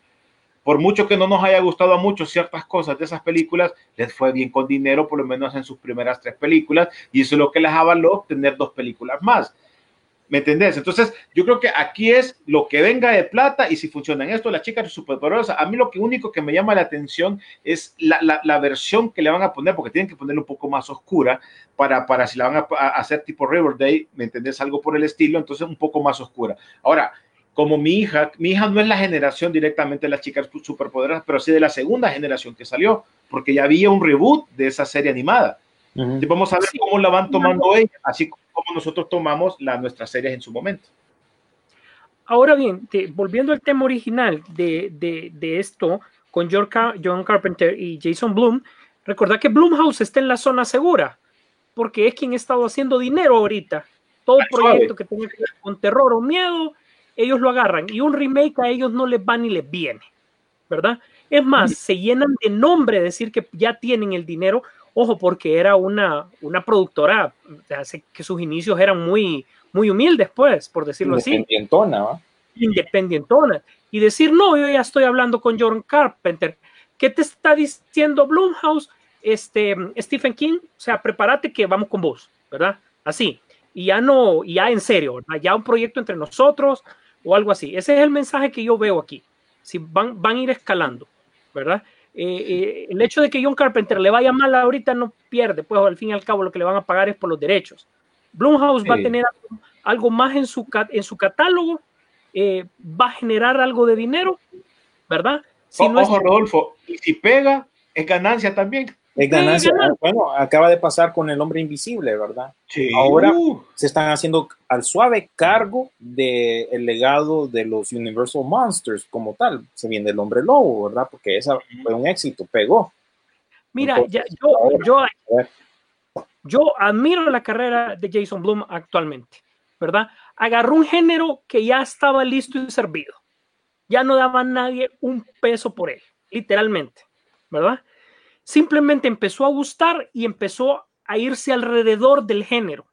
Por mucho que no nos haya gustado a muchos ciertas cosas de esas películas, les fue bien con dinero, por lo menos en sus primeras tres películas, y eso es lo que les avaló tener dos películas más. ¿Me entendés? Entonces, yo creo que aquí es lo que venga de plata y si funciona en esto, las chicas superpoderosas. A mí lo que único que me llama la atención es la, la, la versión que le van a poner, porque tienen que ponerla un poco más oscura para, para si la van a, a hacer tipo Riverdale, ¿me entendés? Algo por el estilo, entonces un poco más oscura. Ahora, como mi hija, mi hija no es la generación directamente de las chicas superpoderosas, pero sí de la segunda generación que salió, porque ya había un reboot de esa serie animada. Vamos a ver cómo la van tomando ella, así como nosotros tomamos la, nuestras series en su momento. Ahora bien, te- volviendo al tema original de, de- de esto con John, Car- John Carpenter y Jason Bloom, recordad que Blumhouse está en la zona segura, porque es quien ha estado haciendo dinero ahorita. Todo suave. proyecto que tenga que ver con terror o miedo, ellos lo agarran. Y un remake a ellos no les va ni les viene, ¿verdad? Es más, se llenan de nombre decir que ya tienen el dinero. Ojo, porque era una, una productora sé que sus inicios eran muy, muy humildes, pues, por decirlo así Independientona, independientona y decir, no, yo ya estoy hablando con John Carpenter. ¿Qué te está diciendo Blumhouse? Este, Stephen King, o sea, prepárate que vamos con vos, ¿verdad? Así. Y ya no, ya en serio, ¿verdad? ya un proyecto entre nosotros o algo así. Ese es el mensaje que yo veo aquí. Si van, van a ir escalando, ¿verdad? Eh, eh, el hecho de que John Carpenter le vaya mal ahorita no pierde, pues al fin y al cabo lo que le van a pagar es por los derechos. Blumhouse va a tener algo, algo más en su, en su catálogo eh, va a generar algo de dinero, ¿verdad? Si O- no es Ojo, Rodolfo, y si pega, es ganancia también. Es ganancia. ganancia. Bueno, acaba de pasar con el hombre invisible, ¿verdad? Sí. Ahora- Uh, Se están haciendo al suave cargo del legado de los Universal Monsters como tal. Se viene el hombre lobo, ¿verdad? Porque esa fue un éxito, pegó. Mira, Entonces, ya- yo, ahora, yo, yo admiro la carrera de Jason Blum actualmente, ¿verdad? Agarró un género que ya estaba listo y servido. Ya no daba a nadie un peso por él, literalmente, ¿verdad? Simplemente empezó a gustar y empezó a irse alrededor del género,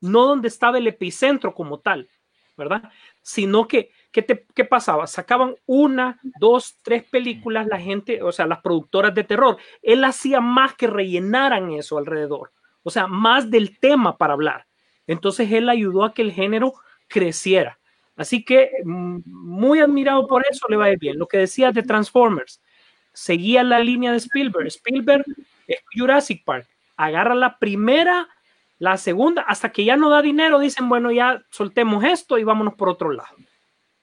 no donde estaba el epicentro como tal, ¿verdad? Sino que, ¿qué, te- qué pasaba? Sacaban una, dos, tres películas, la gente, o sea, las productoras de terror. Él hacía más que rellenaran eso alrededor, o sea, más del tema para hablar. Entonces él ayudó a que el género creciera. Así que mm, muy admirado por eso le va bien. Lo que decía de Transformers, seguía la línea de Spielberg. Spielberg es Jurassic Park. Agarra la primera, la segunda, hasta que ya no da dinero, dicen, bueno, ya soltemos esto y vámonos por otro lado.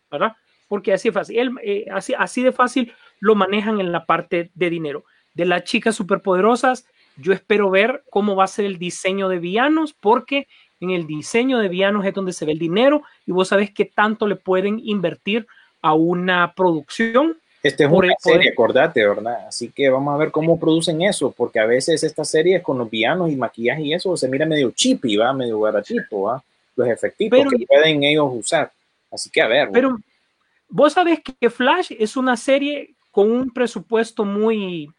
¿Verdad? Porque así, fácil, eh, así de fácil lo manejan en la parte de dinero. De las chicas superpoderosas, yo espero ver cómo va a ser el diseño de villanos, porque en el diseño de villanos es donde se ve el dinero y vos sabés qué tanto le pueden invertir a una producción. Este es una serie, acordate, ¿verdad? Así que vamos a ver cómo producen eso, porque a veces estas series con los villanos y maquillaje y eso se mira medio chippy, ¿va? Medio baratito, ¿va? Los efectivos que pueden ellos usar. Así que a ver. Pero vos sabés que Flash es una serie con un presupuesto muy,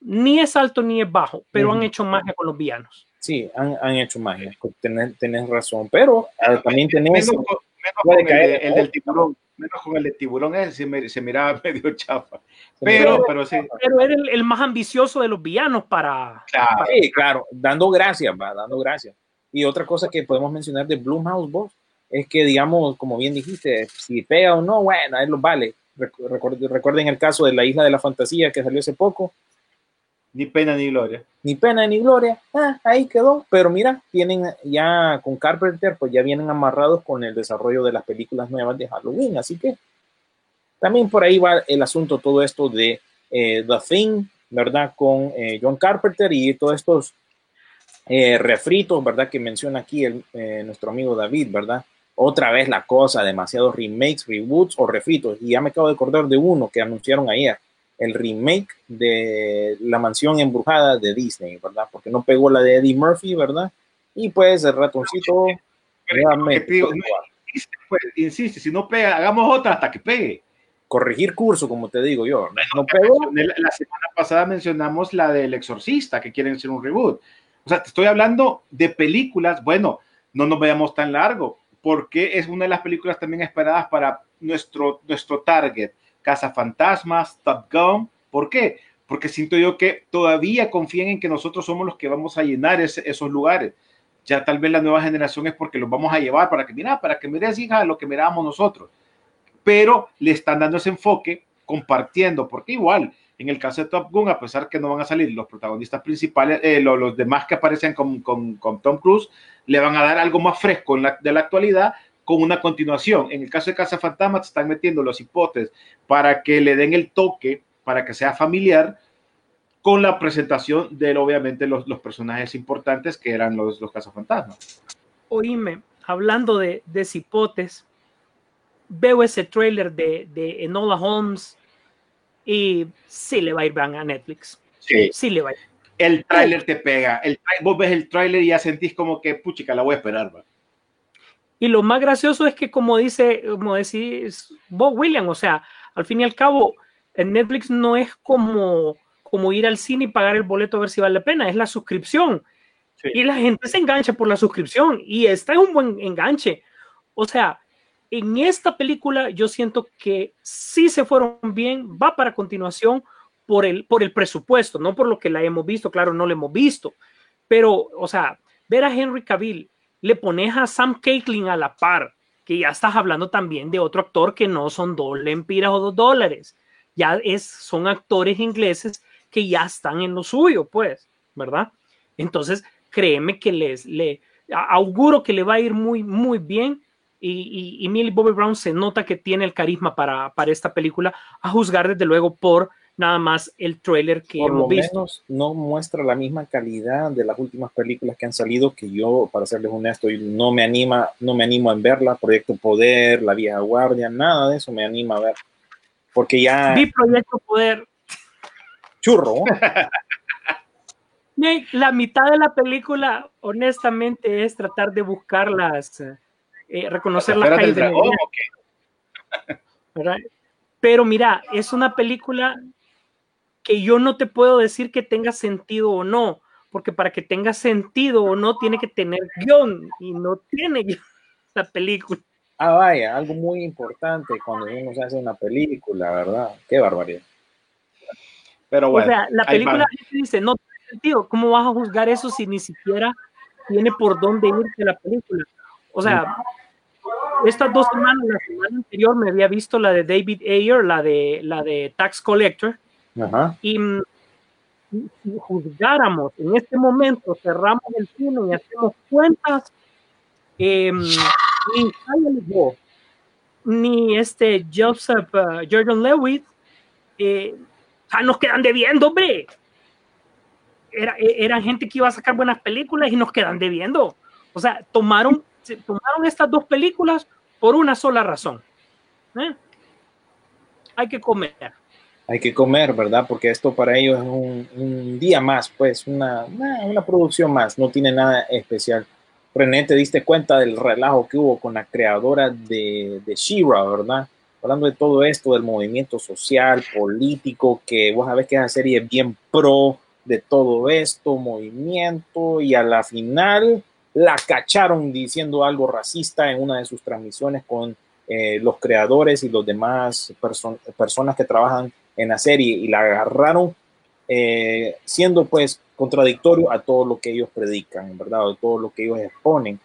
ni es alto ni es bajo, pero han hecho magia con los villanos. Sí, han, han hecho magia, tenés, tenés razón, pero ah, también tenés... Menos, menos con el, el, del tiburón, menos con el de tiburón, ese se, se miraba <laughs> medio chafa. Pero, pero, pero sí. Pero era el, el, más ambicioso de los villanos para... Claro, para, sí, claro, dando gracias, va, dando gracias. Y otra cosa que podemos mencionar de Blumhouse, vos, es que, digamos, como bien dijiste, si pega o no, bueno, a él lo vale. Recuerden el caso de la Isla de la Fantasía que salió hace poco, ni pena ni gloria. Ni pena ni gloria. Ah, ahí quedó. Pero mira, tienen ya con Carpenter, pues ya vienen amarrados con el desarrollo de las películas nuevas de Halloween. Así que también por ahí va el asunto, todo esto de eh, The Thing, ¿verdad? Con eh, John Carpenter y todos estos eh, refritos, ¿verdad? Que menciona aquí nuestro amigo David, ¿verdad? Otra vez la cosa, demasiados remakes, reboots o refritos. Y ya me acabo de acordar de uno que anunciaron ayer el remake de La Mansión Embrujada de Disney, ¿verdad? Porque no pegó la de Eddie Murphy, ¿verdad? Y pues el ratoncito... pues, insiste, si no pega, hagamos otra hasta que pegue. Corregir curso, como te digo yo. No, pegó. La semana pasada mencionamos la del Exorcista, que quieren hacer un reboot. O sea, te estoy hablando de películas, bueno, no nos veamos tan largo, porque es una de las películas también esperadas para nuestro, nuestro target Fantasmas, Top Gun. ¿Por qué? Porque siento yo que todavía confían en que nosotros somos los que vamos a llenar ese, esos lugares. Ya tal vez la nueva generación es porque los vamos a llevar para que, mira, para que mires, hija, lo que mirábamos nosotros. Pero le están dando ese enfoque compartiendo, porque igual, en el caso de Top Gun, a pesar que no van a salir los protagonistas principales, eh, los, demás que aparecen con, con, con, Tom Cruise, le van a dar algo más fresco en de la actualidad, con una continuación. En el caso de Casa Fantasma, están metiendo los hipotes para que le den el toque, para que sea familiar, con la presentación de, obviamente, los, los personajes importantes que eran los, los Fantasmas. Oíme, hablando de, de cipotes, veo ese trailer de, de Enola Holmes y sí le va a ir bien a Netflix. Sí. Sí le va a ir. El trailer te pega. El, vos ves el trailer y ya sentís como que, puchica, la voy a esperar. ¿va? Y lo más gracioso es que, como dice, como decís Bob Williams, o sea, al fin y al cabo, en Netflix no es como, como ir al cine y pagar el boleto a ver si vale la pena, es la suscripción. Sí. Y la gente se engancha por la suscripción y esta es un buen enganche. O sea, en esta película yo siento que sí se fueron bien, va para continuación por el, por el presupuesto, no por lo que la hemos visto, claro, no la hemos visto, pero, o sea, ver a Henry Cavill le pones a Sam Caitlin a la par, que ya estás hablando también de otro actor que no son dos lempiras o dos dólares, ya es, son actores ingleses que ya están en lo suyo, pues, ¿verdad? Entonces, créeme que les, le auguro que le va a ir muy, muy bien. Y, y, y Millie Bobby Brown se nota que tiene el carisma para, para esta película, a juzgar desde luego por nada más el trailer que Por hemos lo visto. menos no muestra la misma calidad de las últimas películas que han salido que yo, para serles honesto, no me anima, no me animo a verla. Proyecto Poder, La Vieja Guardia, nada de eso me anima a ver. Porque ya. Vi Proyecto Poder. Churro. la mitad de la película, honestamente, es tratar de buscar las, eh, reconocer las calles de ¿verdad? Pero mira, es una película que yo no te puedo decir que tenga sentido o no, porque para que tenga sentido o no tiene que tener guion y no tiene guion <laughs> la película. Ah, vaya, algo muy importante cuando uno se hace una película, ¿verdad? Qué barbaridad. Pero bueno, o sea, la película dice, no tiene sentido, ¿cómo vas a juzgar eso si ni siquiera tiene por dónde irse la película? O sea, estas dos semanas, la semana anterior me había visto la de David Ayer, la de, la de Tax Collector, Ajá. y si juzgáramos en este momento, cerramos el cine y hacemos cuentas, eh, ni ni este Joseph uh, Jordan Lewitt, eh, ah, nos quedan debiendo, hombre. Era, e- era gente que iba a sacar buenas películas y nos quedan debiendo. O sea, tomaron, tomaron estas dos películas por una sola razón. ¿eh? Hay que comer. Hay que comer, ¿verdad? Porque esto para ellos es un, día más, pues, una, una, producción más, no tiene nada especial. René, te diste cuenta del relajo que hubo con la creadora de, de She-Ra, ¿verdad? Hablando de todo esto, del movimiento social, político, que vos sabés que esa serie es bien pro de todo esto, movimiento, y a la final la cacharon diciendo algo racista en una de sus transmisiones con eh, los creadores y los demás perso- personas que trabajan en la serie y la agarraron eh, siendo pues contradictorio a todo lo que ellos predican, ¿verdad? A todo lo que ellos exponen,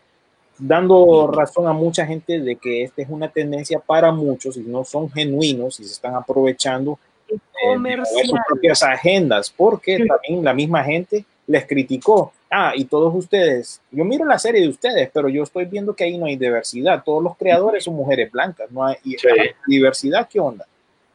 dando razón a mucha gente de que esta es una tendencia para muchos y no son genuinos y se están aprovechando eh, de sus propias agendas, porque también la misma gente les criticó. Ah, y todos ustedes, yo miro la serie de ustedes, pero yo estoy viendo que ahí no hay diversidad. Todos los creadores son mujeres blancas, no hay Sí. diversidad, ¿qué onda?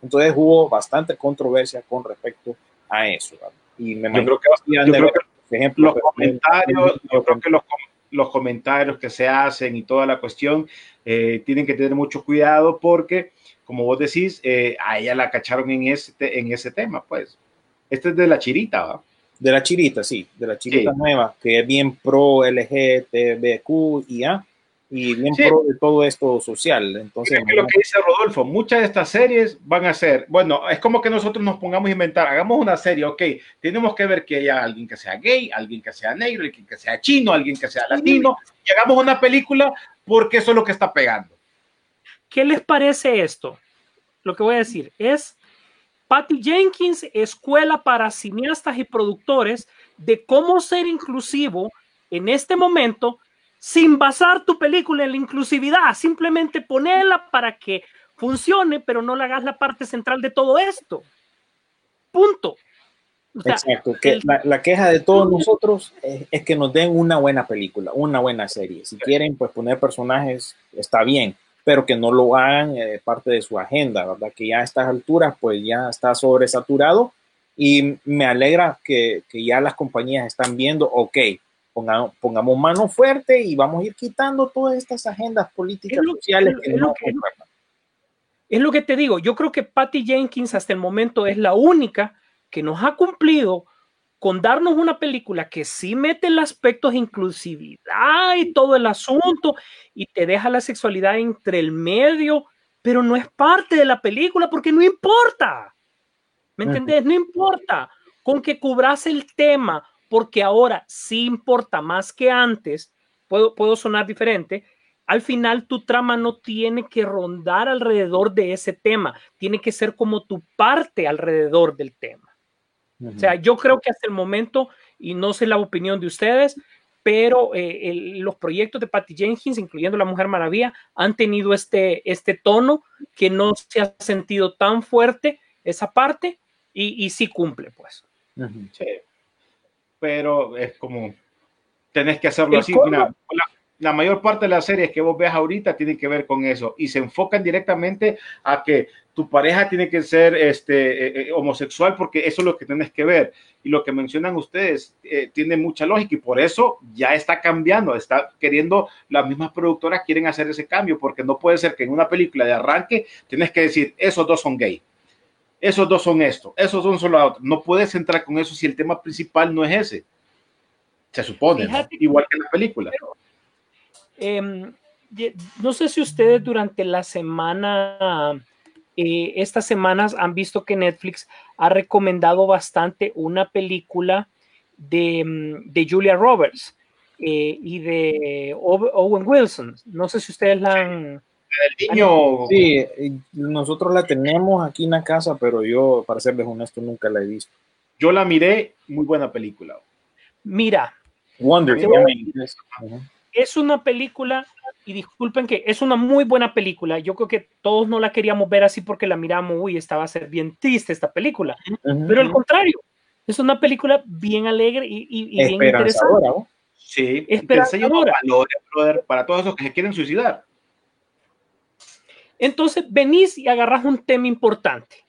Entonces hubo bastante controversia con respecto a eso. ¿verdad? Y me Yo creo que, imagino yo de creo ver, que ejemplo, los comentarios, yo creo que los, los comentarios que se hacen y toda la cuestión eh, tienen que tener mucho cuidado porque, como vos decís, eh, a ella la cacharon en ese, en ese tema, pues. Este es de la chirita, ¿va? de la chirita, sí, de la chirita Sí. nueva, que es bien pro LGTBQ y A, y bien Sí. pro de todo esto social. Entonces, que lo que dice Rodolfo, muchas de estas series van a ser, bueno, es como que nosotros nos pongamos a inventar, hagamos una serie, ok, tenemos que ver que haya alguien que sea gay, alguien que sea negro, alguien que sea chino, alguien que sea latino, y hagamos una película porque eso es lo que está pegando. ¿Qué les parece esto? Lo que voy a decir es Patty Jenkins, escuela para cineastas y productores de cómo ser inclusivo en este momento sin basar tu película en la inclusividad, simplemente ponerla para que funcione, pero no le hagas la parte central de todo esto. Punto. O sea, Exacto, que el- la, la queja de todos nosotros es, es que nos den una buena película, una buena serie. Si quieren, pues poner personajes, está bien, pero que no lo hagan eh, parte de su agenda, ¿verdad? Que ya a estas alturas, pues ya está sobresaturado y me alegra que, que ya las compañías están viendo, ok, ponga- pongamos mano fuerte y vamos a ir quitando todas estas agendas políticas Es lo- sociales es que no. Es lo que te digo, yo creo que Patty Jenkins hasta el momento es la única que nos ha cumplido con darnos una película que sí mete el aspecto de inclusividad y todo el asunto y te deja la sexualidad entre el medio, pero no es parte de la película porque no importa. ¿Me entendés? No importa. Con que cubras el tema, porque ahora sí importa más que antes, puedo, puedo sonar diferente, al final tu trama no tiene que rondar alrededor de ese tema, tiene que ser como tu parte alrededor del tema. O sea, yo creo que hasta el momento, y no sé la opinión de ustedes, pero eh, el- los proyectos de Patty Jenkins, incluyendo La Mujer Maravilla, han tenido este, este tono que no se ha sentido tan fuerte esa parte y, y sí cumple, pues. Sí. Pero es como, tenés que hacerlo así. la, la mayor parte de las series que vos ves ahorita tienen que ver con eso y se enfocan directamente a que tu pareja tiene que ser este, eh, eh, homosexual porque eso es lo que tienes que ver. Y lo que mencionan ustedes eh, tiene mucha lógica y por eso ya está cambiando, está queriendo, las mismas productoras quieren hacer ese cambio porque no puede ser que en una película de arranque tienes que decir, esos dos son gay esos dos son esto, esos dos son lo otro. No puedes entrar con eso si el tema principal no es ese. Se supone, ¿no? Igual que en la película. Em, no sé si ustedes durante la semana, eh, estas semanas han visto que Netflix ha recomendado bastante una película de, mm, de Julia Roberts eh, y de Ow- Owen Wilson. No sé si ustedes la han... El niño, Sí, nosotros la tenemos aquí en la casa, pero yo, para serles honesto, nunca la he visto. yo la miré, muy buena película. Mira, Wonder, es una película, y disculpen que es una muy buena película. Yo creo que todos no la queríamos ver así porque la miramos, uy, esta va a ser bien triste esta película. Pero al contrario, es una película bien alegre y, y- y bien interesante. ¿no? Sí, esperanzadora. valores, brother, para todos esos que se quieren suicidar. Entonces venís y agarras un tema importante.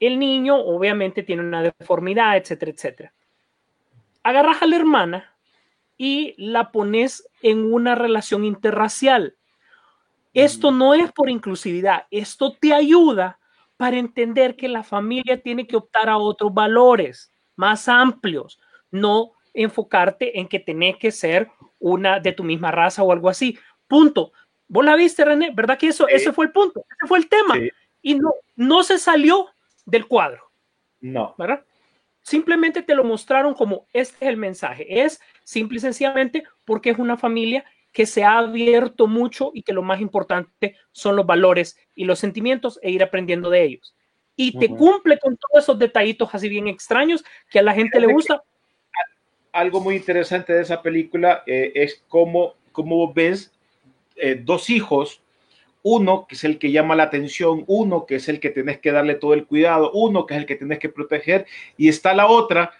El niño obviamente tiene una deformidad, etcétera, etcétera. Agarras a la hermana y la pones en una relación interracial. Esto no es por inclusividad, esto te ayuda para entender que la familia tiene que optar a otros valores más amplios, no enfocarte en que tenés que ser una de tu misma raza o algo así. Punto. Vos la viste, René, ¿verdad que eso, Sí. ese fue el punto? Ese fue el tema. Sí. Y no, no se salió del cuadro, No. ¿verdad? Simplemente te lo mostraron como este es el mensaje. Es simple y sencillamente porque es una familia que se ha abierto mucho y que lo más importante son los valores y los sentimientos e ir aprendiendo de ellos. Y te cumple con todos esos detallitos así bien extraños que a la gente le Fíjate gusta. algo muy interesante de esa película eh, es cómo, cómo ves eh, dos hijos, uno que es el que llama la atención, uno que es el que tenés que darle todo el cuidado, uno que es el que tenés que proteger, y está la otra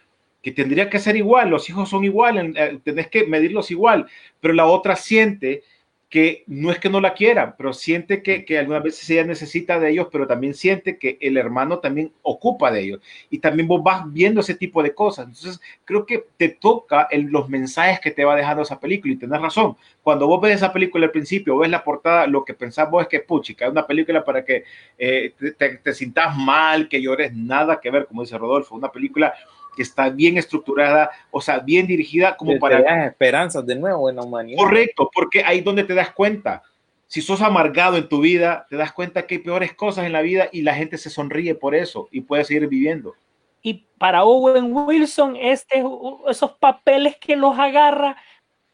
que tendría que ser igual, los hijos son igual, eh, tenés que medirlos igual, pero la otra siente que no es que no la quieran, pero siente que, que algunas veces ella necesita de ellos, pero también siente que el hermano también ocupa de ellos. Y también vos vas viendo ese tipo de cosas. Entonces, creo que te toca el- los mensajes que te va dejando esa película. Y tenés razón. Cuando vos ves esa película al principio, ves la portada, lo que pensás vos es que, puchica, es una película para que eh, te, te, te sintas mal, que llores, nada que ver, como dice Rodolfo. Una película que está bien estructurada, o sea, bien dirigida como Te- para te das esperanzas de nuevo en la humanidad. Correcto, porque ahí donde te das cuenta. Si sos amargado en tu vida, te das cuenta que hay peores cosas en la vida y la gente se sonríe por eso y puede seguir viviendo. Y para Owen Wilson, este, esos papeles que los agarra,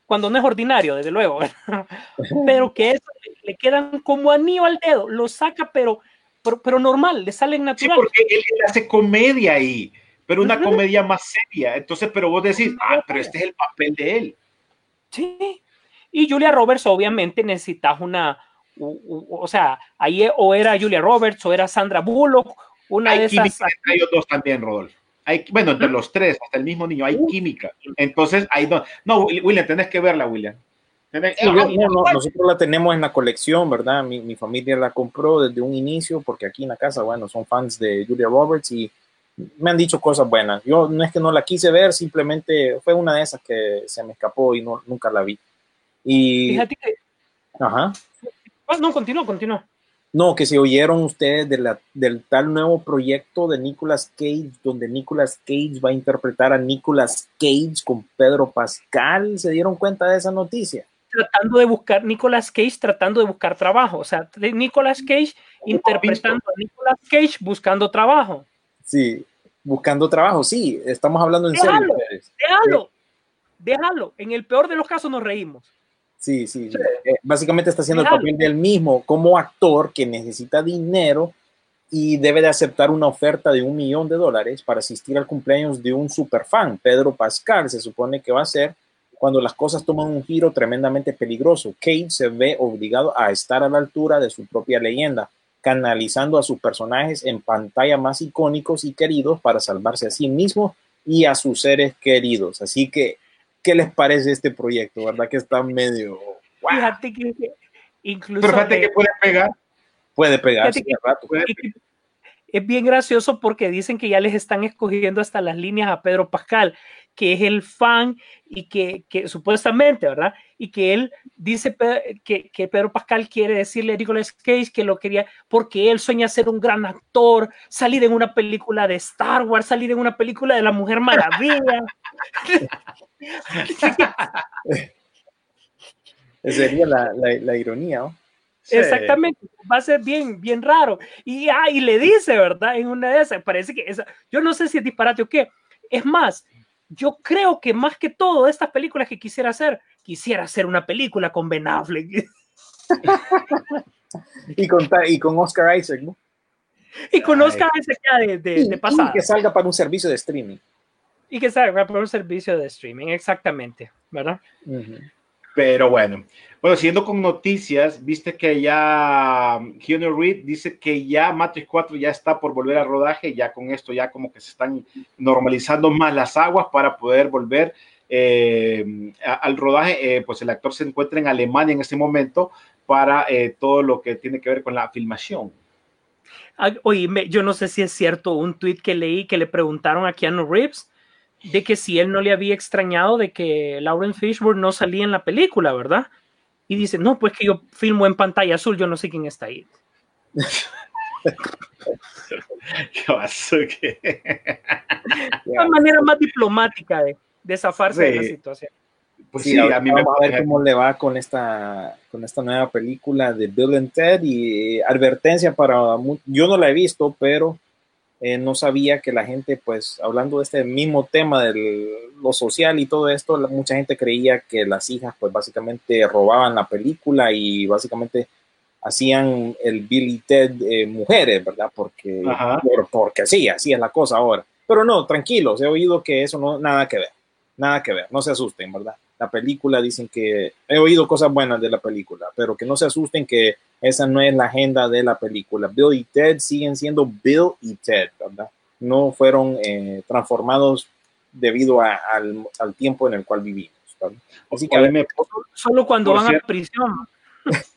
cuando no es ordinario, desde luego, <laughs> pero que eso le- quedan como anillo al dedo, lo saca, pero, pero, pero normal, le salen Sí, natural. porque él, él hace comedia ahí, pero una comedia más seria. Entonces, pero vos decís, ah, pero este es el papel de él. Sí. Y Julia Roberts, obviamente, necesitas una, u- o sea, ahí o era Julia Roberts o era Sandra Bullock, una de Hay esas. química entre ellos dos también, Rodolfo. Hay, bueno, entre los tres, hasta el mismo niño, hay química. Entonces, ahí no. No, William, tenés que verla, William. Tenés- Sí, yo- no, no, nosotros la tenemos en la colección, ¿verdad? Mi, mi familia la compró desde un inicio porque aquí en la casa, bueno, son fans de Julia Roberts y me han dicho cosas buenas. Yo no es que no la quise ver, simplemente fue una de esas que se me escapó y no, nunca la vi. Y, Fíjate que. ajá. ah, no, continúa, continúa. No, que se oyeron ustedes de la, del tal nuevo proyecto de Nicolas Cage, donde Nicolas Cage va a interpretar a Nicolas Cage con Pedro Pascal. ¿Se dieron cuenta de esa noticia? tratando de buscar, Nicolas Cage tratando de buscar trabajo, o sea, Nicolas Cage interpretando a Nicolas Cage buscando trabajo. Sí, buscando trabajo, sí, estamos hablando en serio. Déjalo, ustedes. déjalo, déjalo. En el peor de los casos nos reímos. Sí, sí, sí. Eh, básicamente está haciendo Déjalo. el papel del mismo como actor que necesita dinero y debe de aceptar una oferta de un millón de dólares para asistir al cumpleaños de un superfan, Pedro Pascal, se supone que va a ser cuando las cosas toman un giro tremendamente peligroso. Cage se ve obligado a estar a la altura de su propia leyenda, canalizando a sus personajes en pantalla más icónicos y queridos para salvarse a sí mismo y a sus seres queridos. Así que, ¿qué les parece este proyecto? ¿Verdad que está medio... Fíjate que incluso Pero fíjate que puede pegar. Puede que- de rato. puede- que- es bien gracioso porque dicen que ya les están escogiendo hasta las líneas a Pedro Pascal, que es el fan y que, que supuestamente, ¿verdad? Y que él dice que, que Pedro Pascal quiere decirle a Nicolas Cage que lo quería porque él sueña ser un gran actor, salir en una película de Star Wars, salir en una película de la Mujer Maravilla. <laughs> Esa sería la, la, la ironía, ¿no? Sí. Exactamente, va a ser bien, bien raro. Y, ah, y le dice, ¿verdad? En una de esas, parece que esa, yo no sé si es disparate o qué. Es más, yo creo que más que todo, de estas películas que quisiera hacer, quisiera hacer una película con Ben Affleck <laughs> Y con, y con Oscar Isaac, ¿no? y conozca ese que de, de, Y- de y que salga para un servicio de streaming. Y que salga por un servicio de streaming, exactamente, ¿verdad? Ujú. Pero bueno, bueno, siguiendo con noticias, viste que ya Keanu Reed dice que ya Matrix 4 ya está por volver al rodaje, ya con esto ya como que se están normalizando más las aguas para poder volver eh, al rodaje. Eh, pues el actor se encuentra en Alemania en este momento para eh, todo lo que tiene que ver con la filmación. Oye, yo no sé si es cierto un tweet que leí que le preguntaron a Keanu Reeves de que si él no le había extrañado de que Lauren Fishburne no salía en la película, ¿verdad? Y dice, no, pues que yo filmo en pantalla azul, yo no sé quién está ahí. <laughs> ¿Qué pasó? ¿Qué? <laughs> Una manera más diplomática de, de zafarse de la Sí. situación. Pues Sí, sí, a mí me vamos a ver cómo le va con esta, con esta nueva película de Bill and Ted y eh, advertencia para, yo no la he visto, pero eh, no sabía que la gente, pues, hablando de este mismo tema de lo social y todo esto, la- mucha gente creía que las hijas, pues, básicamente robaban la película y básicamente hacían el Bill y Ted eh, mujeres, ¿verdad? Porque, por- porque sí, así es la cosa ahora. Pero no, tranquilos, he oído que eso no, nada que ver, nada que ver, no se asusten, ¿verdad? La película dicen que, he oído cosas buenas de la película, pero que no se asusten que esa no es la agenda de la película. Bill y Ted siguen siendo Bill y Ted, ¿verdad? No fueron eh, transformados debido a- al, al tiempo en el cual vivimos. ¿verdad? Así que a ver, me- Solo cuando van a cierto. prisión. <laughs>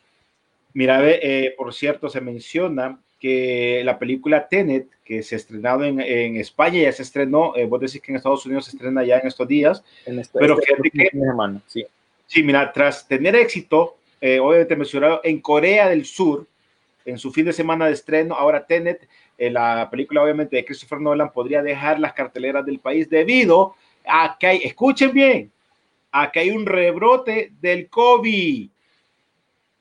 Mira, eh, por cierto, se menciona que la película Tenet, que se ha estrenado en, en España, ya se estrenó, eh, vos decís que en Estados Unidos se estrena ya en estos días, en esta, pero este fíjate que- semana, sí. Sí, mira, tras tener éxito, eh, obviamente mencionado en Corea del Sur, en su fin de semana de estreno, ahora Tenet, eh, la película obviamente de Christopher Nolan, podría dejar las carteleras del país debido a que hay, escuchen bien, a que hay un rebrote del COVID.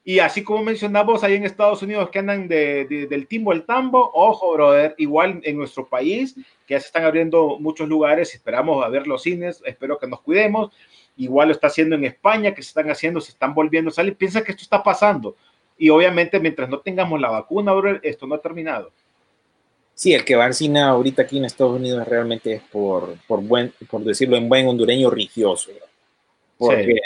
Y así como mencionamos ahí en Estados Unidos que andan de- de- del timbo al tambo, ojo, brother, igual en nuestro país, que ya se están abriendo muchos lugares, esperamos a ver los cines, espero que nos cuidemos. Igual lo está haciendo en España, que se están haciendo, se están volviendo a salir. Piensa que esto está pasando. Y obviamente, mientras no tengamos la vacuna, brother, esto no ha terminado. Sí, el que va al cine ahorita aquí en Estados Unidos realmente es por, por, buen, por decirlo en buen hondureño, religioso. Porque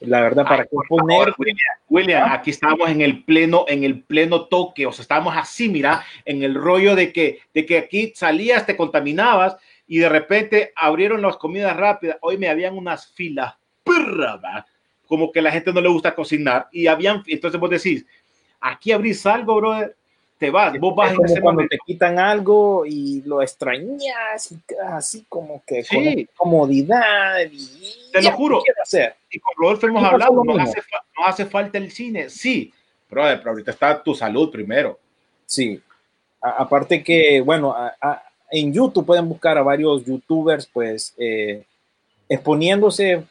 la verdad, ¿para Ay, qué poner? William, William, aquí estamos en el pleno, en el pleno toque, o sea, estábamos así, mira, en el rollo de que, de que aquí salías, te contaminabas y de repente abrieron las comidas rápidas. Hoy me habían unas filas, perra, como que la gente no le gusta cocinar y habían, entonces vos decís, aquí abrís algo, brother, te vas, vos vas Es en como ese cuando momento. te quitan algo y lo extrañas y quedas así como que con comodidad y Te lo juro. ¿qué quiero hacer? y con Rodolfo hemos hablado, lo nos hace, fa- nos hace falta el cine, sí, pero ahorita está tu salud primero. Sí. A- aparte que, bueno, a- a- en YouTube pueden buscar a varios youtubers, pues, eh, exponiéndose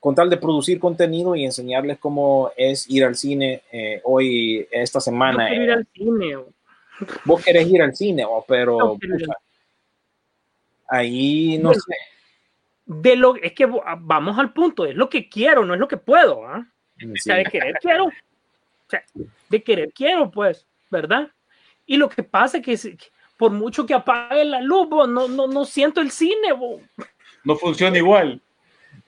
con tal de producir contenido y enseñarles cómo es ir al cine eh, hoy, esta Yo semana. quiero ir al cine. Vos querés ir al cine, oh, pero No pucha, ahí no Bueno, sé. De lo, es que vamos al punto, es lo que quiero, no es lo que puedo. ¿ah? O sea, de querer quiero. O sea, de querer quiero, pues, ¿verdad? Y lo que pasa es que si- por mucho que apague la luz, bo, no, no, no siento el cine, bo. No funciona igual.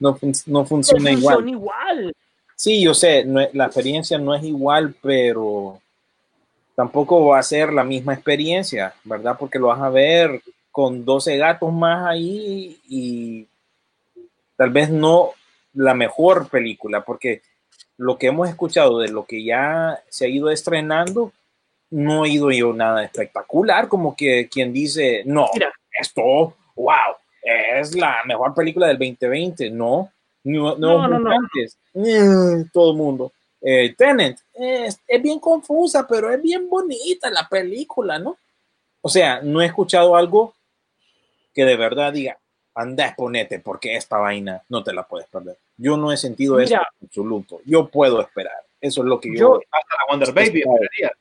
No, fun- no no funciona igual. Sí, yo sé, no la experiencia no es igual, pero tampoco va a ser la misma experiencia, ¿verdad? Porque lo vas a ver con 12 gatos más ahí y tal vez no la mejor película, porque lo que hemos escuchado de lo que ya se ha ido estrenando, no he ido yo nada espectacular, como que quien dice, no, Mira. esto, wow, es la mejor película del 2020, no, no, No, no, no. Eh, todo el mundo. Eh, Tenet, es, es bien confusa, pero es bien bonita la película, ¿no? O sea, no he escuchado algo que de verdad diga, anda, exponete, porque esta vaina no te la puedes perder. Yo no he sentido eso en absoluto. Yo puedo esperar. Eso es lo que yo, Yo- Hasta la Wonder Baby, esperaría.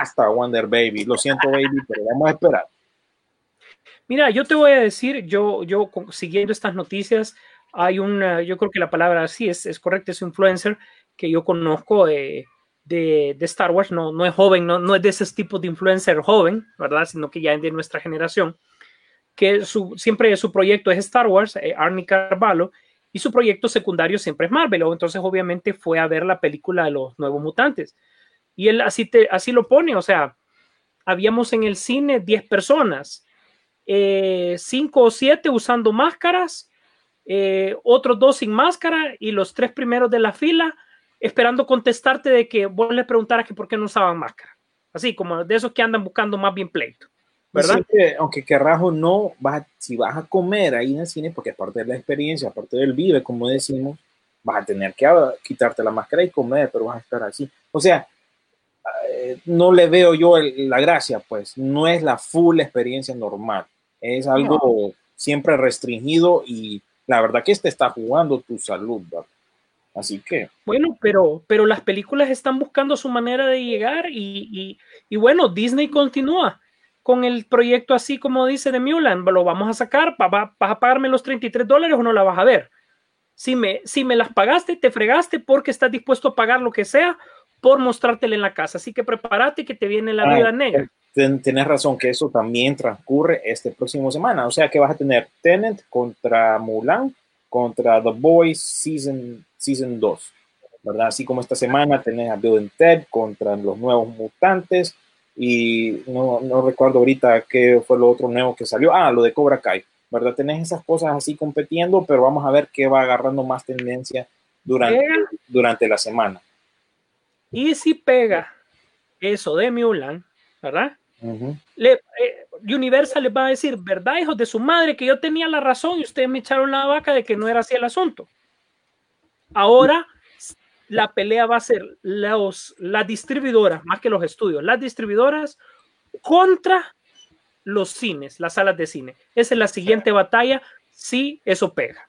hasta Wonder Baby. Lo siento, baby, pero vamos a esperar. Mira, yo te voy a decir, yo, yo siguiendo estas noticias, hay un, eh, yo creo que la palabra sí es, es correcta, es influencer que yo conozco de, de, de Star Wars, no, no es joven, no, no es de ese tipo de influencer joven, ¿verdad? Sino que ya es de nuestra generación, que su, siempre su proyecto es Star Wars, eh, Arnie Carvalho, y su proyecto secundario siempre es Marvel. Entonces, obviamente, fue a ver la película de los nuevos mutantes. Y él así, te, así lo pone, o sea, habíamos en el cine 10 personas, 5 eh, o 7 usando máscaras, eh, otros dos sin máscara y los tres primeros de la fila esperando contestarte de que vos le preguntaras que por qué no usaban máscara. Así como de esos que andan buscando más bien pleito. ¿verdad? aunque querrás o no, vas si vas a comer ahí en el cine, porque es parte de la experiencia, aparte del vive, como decimos, vas a tener que ah, quitarte la máscara y comer, pero vas a estar así. O sea, eh, no le veo yo la gracia, pues no es la full experiencia normal, es algo siempre restringido y la verdad que este está jugando tu salud, ¿verdad? Así que. Bueno, pero, pero las películas están buscando su manera de llegar y, y, bueno, Disney continúa con el proyecto así como dice de Mulan, lo vamos a sacar, ¿vas a pagarme los 33 dólares o no la vas a ver? Si me, si me las pagaste, te fregaste porque estás dispuesto a pagar lo que sea por mostrártela en la casa. Así que prepárate que te viene la vida negra. tienes razón que eso también transcurre este próximo semana. O sea que vas a tener Tenant contra Mulan, contra The Boys Season, season 2. ¿verdad? Así como esta semana tenés a Bill and Ted contra los nuevos mutantes y no, no recuerdo ahorita qué fue lo otro nuevo que salió. Ah, lo de Cobra Kai. ¿verdad? Tenés esas cosas así compitiendo, pero vamos a ver qué va agarrando más tendencia durante, durante la semana. Y si pega eso de Mulan, ¿verdad? Le, eh, Universal les va a decir, ¿verdad, hijos de su madre, que yo tenía la razón y ustedes me echaron la vaca de que no era así el asunto? Ahora la pelea va a ser los, las distribuidoras, más que los estudios, las distribuidoras contra los cines, las salas de cine. Esa es la siguiente batalla, si eso pega.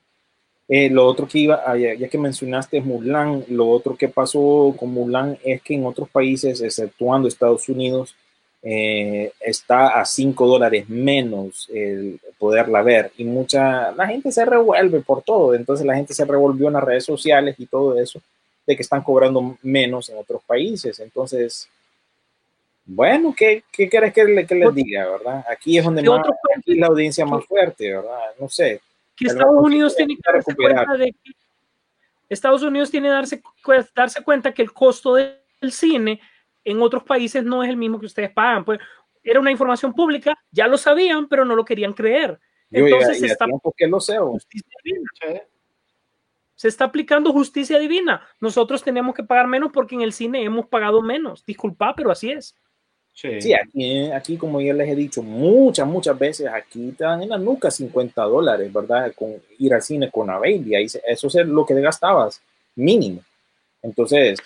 Eh, lo otro que iba, ah, ya, que mencionaste Mulan, lo otro que pasó con Mulan es que en otros países, exceptuando Estados Unidos, eh, está a 5 dólares menos el poderla ver y mucha, la gente se revuelve por todo, entonces la gente se revolvió en las redes sociales y todo eso, de que están cobrando menos en otros países, entonces, bueno, ¿qué, qué quieres que, le, que les diga, verdad? Aquí es donde más, aquí la audiencia más fuerte, ¿verdad? No sé. Que Estados Unidos tiene que darse cuenta de que Estados Unidos tiene que darse, darse cuenta que el costo del cine en otros países no es el mismo que ustedes pagan. Pues era una información pública, ya lo sabían, pero no lo querían creer. Entonces se, está, lo sé, se está aplicando justicia divina. Nosotros tenemos que pagar menos porque en el cine hemos pagado menos. Disculpa, pero así es. Sí, aquí, aquí, como ya les he dicho muchas, muchas veces, aquí te dan en la nuca 50 dólares, ¿verdad? Con ir al cine con la baby, ahí, eso es lo que te gastabas, mínimo. Entonces,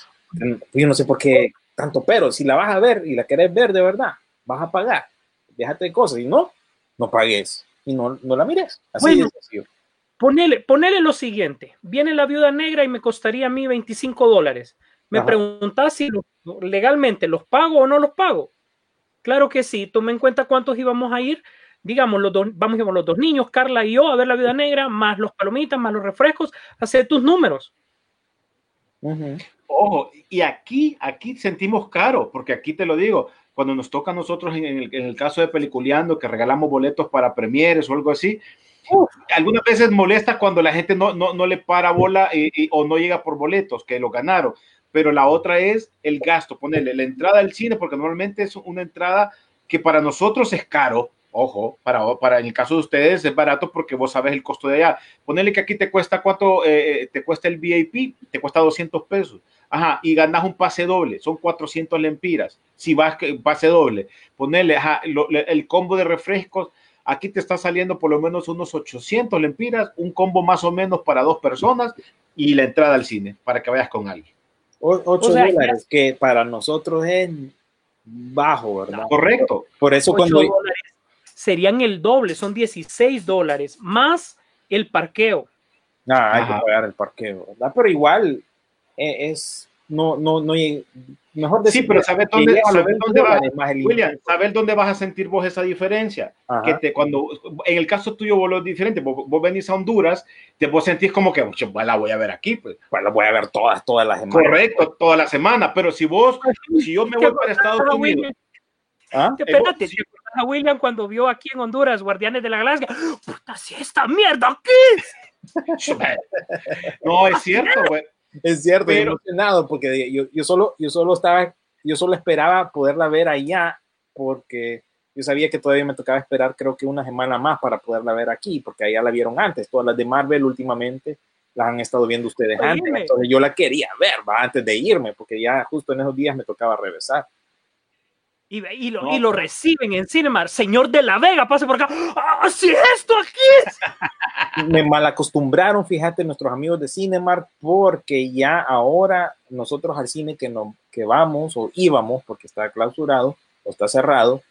yo no sé por qué tanto pero, si la vas a ver y la querés ver de verdad, vas a pagar. Déjate de cosas, y no, no pagues y no, no la mires. Así es Ponele, ponele lo siguiente, viene la viuda negra y me costaría a mí 25 dólares. Me preguntas si legalmente los pago o no los pago. Claro que sí, tome en cuenta cuántos íbamos a ir. Digamos, los dos, vamos a los dos niños, Carla y yo, a ver la viuda negra, más los palomitas, más los refrescos, hacer tus números. Ojo, y aquí, aquí sentimos caro, porque aquí te lo digo, cuando nos toca a nosotros en el, caso de Peliculeando, que regalamos boletos para premieres o algo así, algunas veces molesta cuando la gente no, no, le para bola o no llega por boletos, que lo ganaron. Pero la otra es el gasto, ponerle la entrada al cine, porque normalmente es una entrada que para nosotros es caro, Ojo, para, para en el caso de ustedes es barato porque vos sabes el costo de allá. Ponele que aquí te cuesta cuánto eh, te cuesta el VIP, te cuesta 200 pesos. Ajá, y ganas un pase doble, son 400 lempiras. Si vas pase doble, ponele el combo de refrescos, aquí te está saliendo por lo menos unos 800 lempiras, un combo más o menos para dos personas y la entrada al cine para que vayas con alguien. 8 dólares, que para nosotros es bajo, ¿verdad? Correcto. Por eso cuando serían el doble, son 16 dólares más el parqueo. Ah, hay que pagar el parqueo, ¿verdad? Pero igual eh, es, no, no, no, mejor decir. Sí, pero ¿sabes dónde, saber dónde vas, William, ¿sabes dónde vas a sentir vos esa diferencia? Que te, cuando, en el caso tuyo vos lo es diferente, vos, venís a Honduras, te vos sentís como que, pues la voy a ver aquí, pues. pues la voy a ver todas, todas las semanas. Correcto, toda la semana, pero si vos, si yo me voy para Estados Unidos. ¿Ah? Espérate, a William cuando vio aquí en Honduras Guardianes de la Galaxia. ¡Puta, si esta mierda aquí! <laughs> No, es cierto, güey. Es cierto, Pero- pero, emocionado porque yo, yo solo, yo solo estaba, yo solo esperaba poderla ver allá porque yo sabía que todavía me tocaba esperar creo que una semana más para poderla ver aquí, porque allá la vieron antes. Todas las de Marvel últimamente las han estado viendo ustedes Oíme. antes. Entonces yo la quería ver ¿va? antes de irme, porque ya justo en esos días me tocaba regresar. Y, y lo, No. y lo reciben en Cinemar. Señor de la Vega, pase por acá. ¡Ah, sí, esto aquí! <laughs> me malacostumbraron, fíjate, nuestros amigos de Cinemark, porque ya ahora nosotros al cine que, no, que vamos o íbamos, porque está clausurado o está cerrado,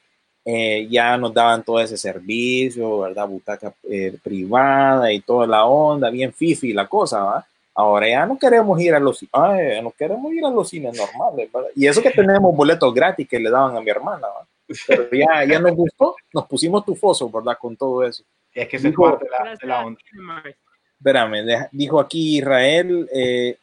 eh, ya nos daban todo ese servicio, ¿verdad? Butaca eh, privada y toda la onda, bien fifi la cosa, ¿va? Ahora ya no queremos ir a los, ay, no queremos ir a los cines normales, ¿verdad? Y eso que tenemos boletos gratis que le daban a mi hermana, ¿va? Pero ya, ya nos gustó, nos pusimos tufosos, ¿verdad? Con todo eso. Es que se Dijo- parte de la, de la onda. Espérame, dijo aquí Israel, eh,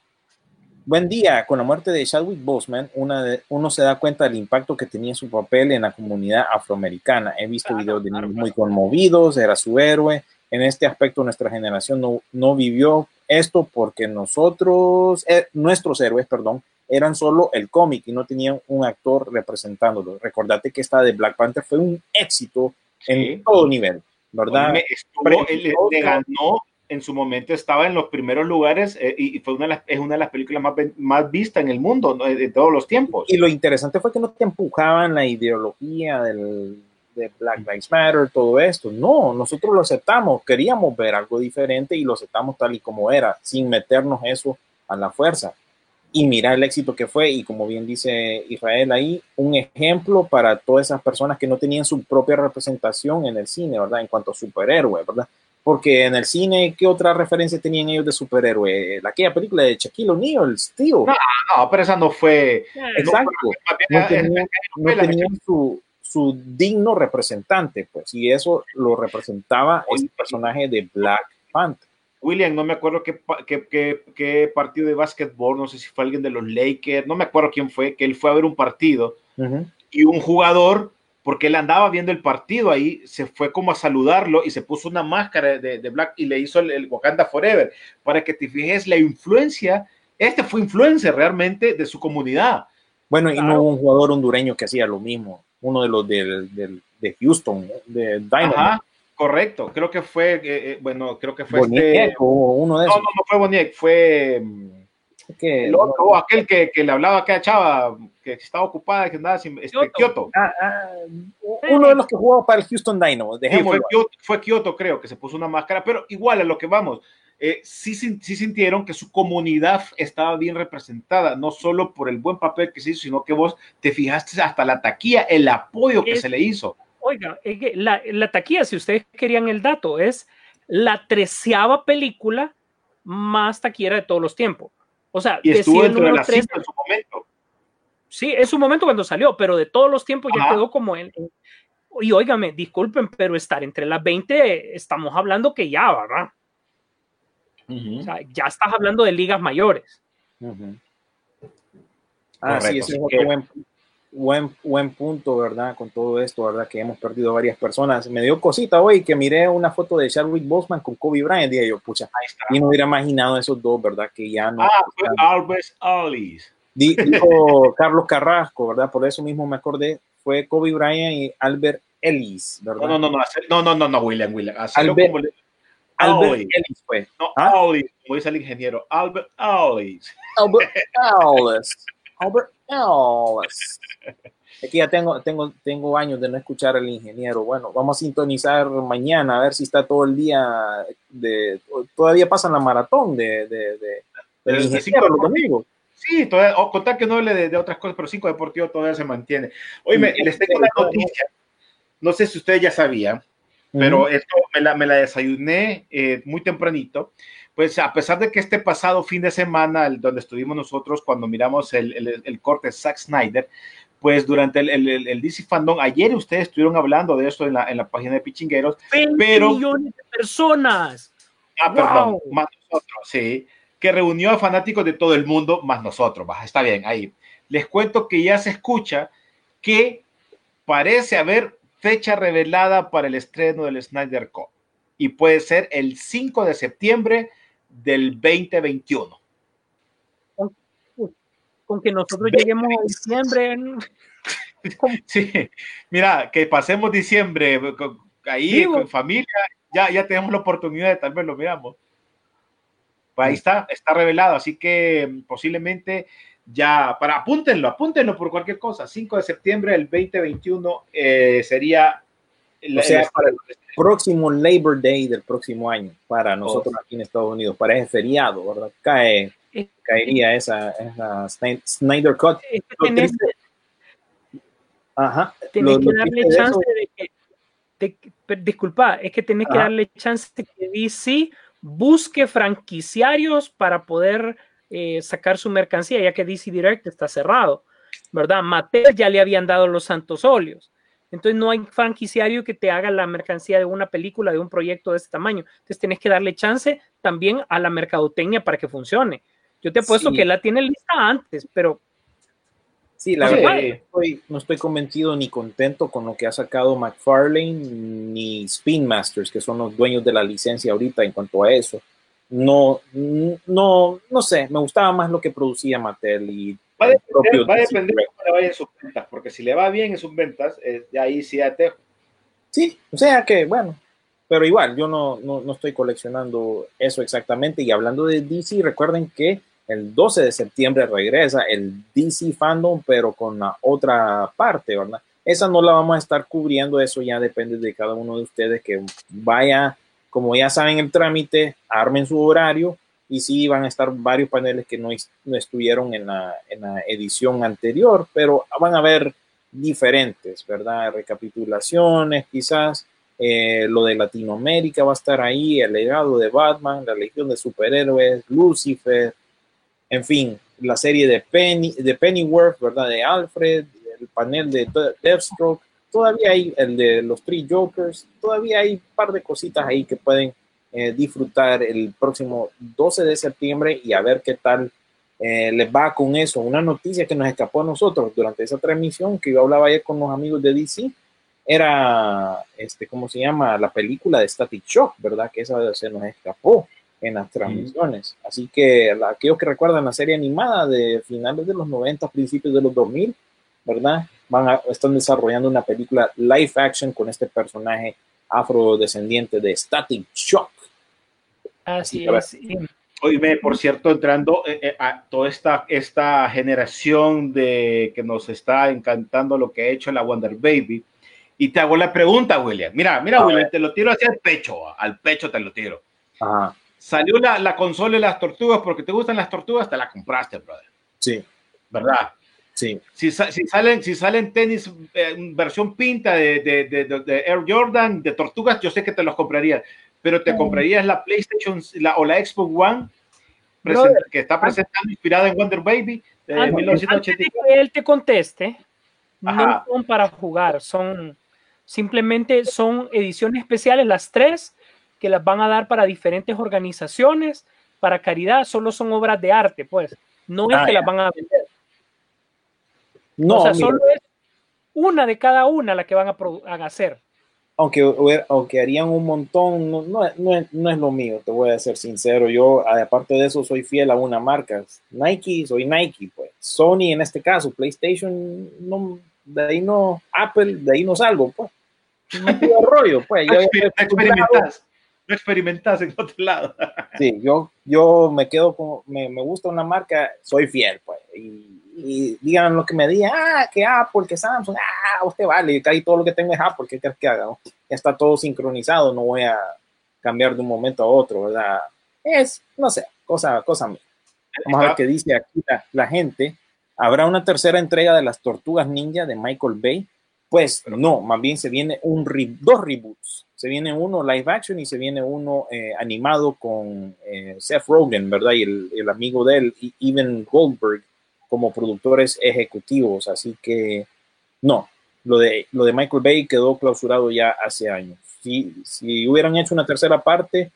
buen día, con la muerte de Chadwick Boseman, una de- uno se da cuenta del impacto que tenía su papel en la comunidad afroamericana. He visto Claro, videos de claro, niños muy conmovidos, era su héroe. En este aspecto nuestra generación no, no vivió esto porque nosotros, eh, nuestros héroes, perdón, eran solo el cómic y no tenían un actor representándolo. Recordate que esta de Black Panther fue un éxito Sí. en todo nivel, ¿verdad? Estuvo- él- le ganó en su momento estaba en los primeros lugares eh, y fue una de las, es una de las películas más, más vistas en el mundo ¿no? de, de todos los tiempos. Y lo interesante fue que no te empujaban la ideología del, de Black Lives Matter, todo esto. No, nosotros lo aceptamos, queríamos ver algo diferente y lo aceptamos tal y como era, sin meternos eso a la fuerza. Y mira el éxito que fue, y como bien dice Israel ahí, un ejemplo para todas esas personas que no tenían su propia representación en el cine, ¿verdad? En cuanto a superhéroe, ¿verdad? Porque en el cine, ¿qué otra referencia tenían ellos de superhéroe? Aquella película de Shaquille O'Neal, Steel. No, No, pero esa no fue. Exacto. no tenían, no tenían su, su digno representante, pues, y eso lo representaba el personaje de Black Panther. William, no me acuerdo qué, qué, qué- qué partido de básquetbol, no sé si fue alguien de los Lakers, no me acuerdo quién fue, que él fue a ver un partido y un jugador, porque él andaba viendo el partido ahí, se fue como a saludarlo y se puso una máscara de, de Black y le hizo el, el Wakanda Forever, para que te fijes la influencia, este fue influencer realmente de su comunidad. Bueno, y Claro. no hubo un jugador hondureño que hacía lo mismo, uno de los del, del- de Houston, de Dynamo, Ajá, correcto, creo que fue, eh, eh, bueno, creo que fue este... Boniek, o uno de No, esos. no, no fue Boniek, fue... mm, que- El otro, aquel que, que le hablaba a aquella chava que estaba ocupada, que andaba sin este, Kioto. Kioto. ah, ah, uno de los que jugaba para el Houston Dynamo, Sí, fue. Kioto, fue Kioto, creo, que se puso una máscara, pero igual a lo que vamos, eh, sí, sí sintieron que su comunidad estaba bien representada, no solo por el buen papel que se hizo, sino que vos te fijaste hasta la taquilla, el apoyo que Es- se le hizo. Oiga, es que la, la taquilla, si ustedes querían el dato, es la treceava película más taquillera de todos los tiempos. O sea, Y estuvo dentro de las 13, cinco en su momento. Sí, es su momento cuando salió, pero de todos los tiempos ya quedó como en. en- y óigame, disculpen, pero estar entre las 20, estamos hablando que ya, ¿verdad? O sea, ya estás hablando de ligas mayores. Ujú. Ah, sí, Correcto. ese es otro buen, buen, buen punto, ¿verdad? Con todo esto, ¿verdad? Que hemos perdido varias personas. Me dio cosita hoy que miré una foto de Chadwick Boseman con Kobe Bryant. Dije yo, pucha, y no hubiera imaginado esos dos, ¿verdad? Que ya no. Ah, fue Alves Alice. Di- Dijo Carlos Carrasco, ¿verdad? Por eso mismo me acordé. Fue Kobe Bryant y Albert Ellis, ¿verdad? No, no, no, no, no, no, no, no, William, William. Albert- como le- Albert Ellis. Ellis fue. No, ¿Ah? Alice, como dice el ingeniero, Albert Alice. Albert <laughs> Ellis. Albert Ellis. Aquí ya tengo, tengo, tengo años de no escuchar al ingeniero. Bueno, vamos a sintonizar mañana a ver si está todo el día de. Todavía pasan la maratón de, de, de, del De- de ingeniero cinco los domingos. Sí, todavía, o contar que no hable de, de otras cosas, pero cinco deportivos todavía se mantiene. Oye, Sí, les tengo una noticia. No sé si ustedes ya sabían, pero esto me la, me la desayuné eh, muy tempranito. Pues a pesar de que este pasado fin de semana, el- donde estuvimos nosotros cuando miramos el, el, el corte de Zack Snyder, pues durante el, el, el- DC Fandom, ayer ustedes estuvieron hablando de esto en la, en la página de Pichingueros. 20 Pero- millones de personas. Ah, perdón, Wow. más nosotros, sí. Que reunió a fanáticos de todo el mundo, más nosotros. Está bien, ahí. Les cuento que ya se escucha que parece haber fecha revelada para el estreno del Snyder Cut. y puede ser el 5 de septiembre del 2021. Con que nosotros lleguemos a diciembre. <laughs> Sí, mira, que pasemos diciembre con- ahí Digo. con familia, ya, ya tenemos la oportunidad de tal vez lo miramos. Pues ahí está, está revelado, así que mm, posiblemente ya, para apúntenlo, apúntenlo por cualquier cosa. 5 de septiembre del 2021 eh, sería el- O sea, el- para el próximo Labor Day del próximo año, para nosotros aquí en Estados Unidos, para ese feriado, ¿verdad? Cae, Eh, caería esa, esa Sny- Snyder Cut. Es que Lo tenés, triste- Ajá. tenés Lo- que darle de chance eso- de que. de per- disculpa, es que tenés que darle chance de que DC busque franquiciarios para poder eh, sacar su mercancía, ya que DC Direct está cerrado, ¿verdad? Mattel ya le habían dado los santos óleos. Entonces no hay franquiciario que te haga la mercancía de una película, de un proyecto de este tamaño. Entonces tienes que darle chance también a la mercadotecnia para que funcione. Yo te apuesto Sí. que la tiene lista antes, pero Sí, la verdad, no estoy, no estoy convencido ni contento con lo que ha sacado McFarlane ni Spin Masters, que son los dueños de la licencia ahorita en cuanto a eso. No, no, no sé, me gustaba más lo que producía Mattel y Va a depender, propio va a DC depender Direct. cómo le vayan sus ventas, porque si le va bien en sus ventas, eh, de ahí sí te Sí, o sea que, bueno, pero igual, yo no, no, no estoy coleccionando eso exactamente. Y hablando de DC, recuerden que el 12 de septiembre regresa el DC Fandom, pero con la otra parte, ¿verdad? Esa no la vamos a estar cubriendo, eso ya depende de cada uno de ustedes que vaya, como ya saben el trámite, armen su horario y sí van a estar varios paneles que no, no estuvieron en la, en la edición anterior, pero van a ver diferentes, ¿verdad? Recapitulaciones, quizás eh, lo de Latinoamérica va a estar ahí, el legado de Batman, la Legión de Superhéroes, Lucifer, en fin, la serie de, Penny, de Pennyworth, ¿verdad? De Alfred, el panel De- Deathstroke, todavía hay el de los Three Jokers, todavía hay un par de cositas ahí que pueden eh, disfrutar el próximo 12 de septiembre y a ver qué tal eh, les va con eso. Una noticia que nos escapó a nosotros durante esa transmisión que yo hablaba ayer con los amigos de DC era, este, ¿cómo se llama? La película de Static Shock, ¿verdad? Que esa se nos escapó en las transmisiones. Así que la- aquellos que recuerdan la serie animada de finales de los 90, principios de los 2000, ¿verdad? Van a, están desarrollando una película live action con este personaje afrodescendiente de Static Shock. así Sí, a ver. es. Y- Oíme, por cierto, entrando eh, eh, a toda esta, esta generación de que nos está encantando lo que ha hecho la Wonder Baby. Y te hago la pregunta, William. Mira, mira, A William, te lo tiro hacia el pecho, al pecho te lo tiro. Ajá, Salió la, la consola de las tortugas porque te gustan las tortugas, te la compraste, brother. sí, ¿Verdad? Sí. Si, si salen, si salen tenis eh, versión pinta de, de, de- de- de Air Jordan, de tortugas, yo sé que te los comprarías, pero te comprarías la PlayStation la, o la Xbox One Brother, que está presentando inspirada en Wonder Baby de Antes, antes de 1984. que él te conteste, no Ajá. son para jugar, son simplemente son ediciones especiales, las tres, que las van a dar para diferentes organizaciones, para caridad, solo son obras de arte, pues, no es Ah, que ya. las van a vender. No, o sea, mira, solo es una de cada una la que van a, a hacer. aunque, aunque harían un montón, no, no, es- no es, no es lo mío, te voy a ser sincero. Yo, aparte de eso, soy fiel a una marca. Nike, soy Nike, pues. Sony en este caso, PlayStation, no, de ahí no, Apple, de ahí no salgo, pues. No pido <laughs> rollo, pues. No Yo- experimentas, no experimentas en otro lado. Sí, yo, yo me quedo con, me, me gusta una marca, soy fiel, pues. Y, y digan lo que me digan, ah, que Apple, que Samsung, ah, usted vale, casi todo lo que tengo es Apple, ¿qué quieres que haga? no? Ya está todo sincronizado, no voy a cambiar de un momento a otro, ¿verdad? Es, no sé, cosa, cosa mía. Vamos a ver qué dice aquí la, la gente. ¿Habrá una tercera entrega de las Tortugas Ninja de Michael Bay? Pues no, más bien se viene un re- dos reboots. Se viene uno live action y se viene uno eh, animado con eh, Seth Rogen, ¿verdad? Y el, el amigo de él, y Evan Goldberg, como productores ejecutivos. Así que no, lo de, lo de Michael Bay quedó clausurado ya hace años. Si, si hubieran hecho una tercera parte,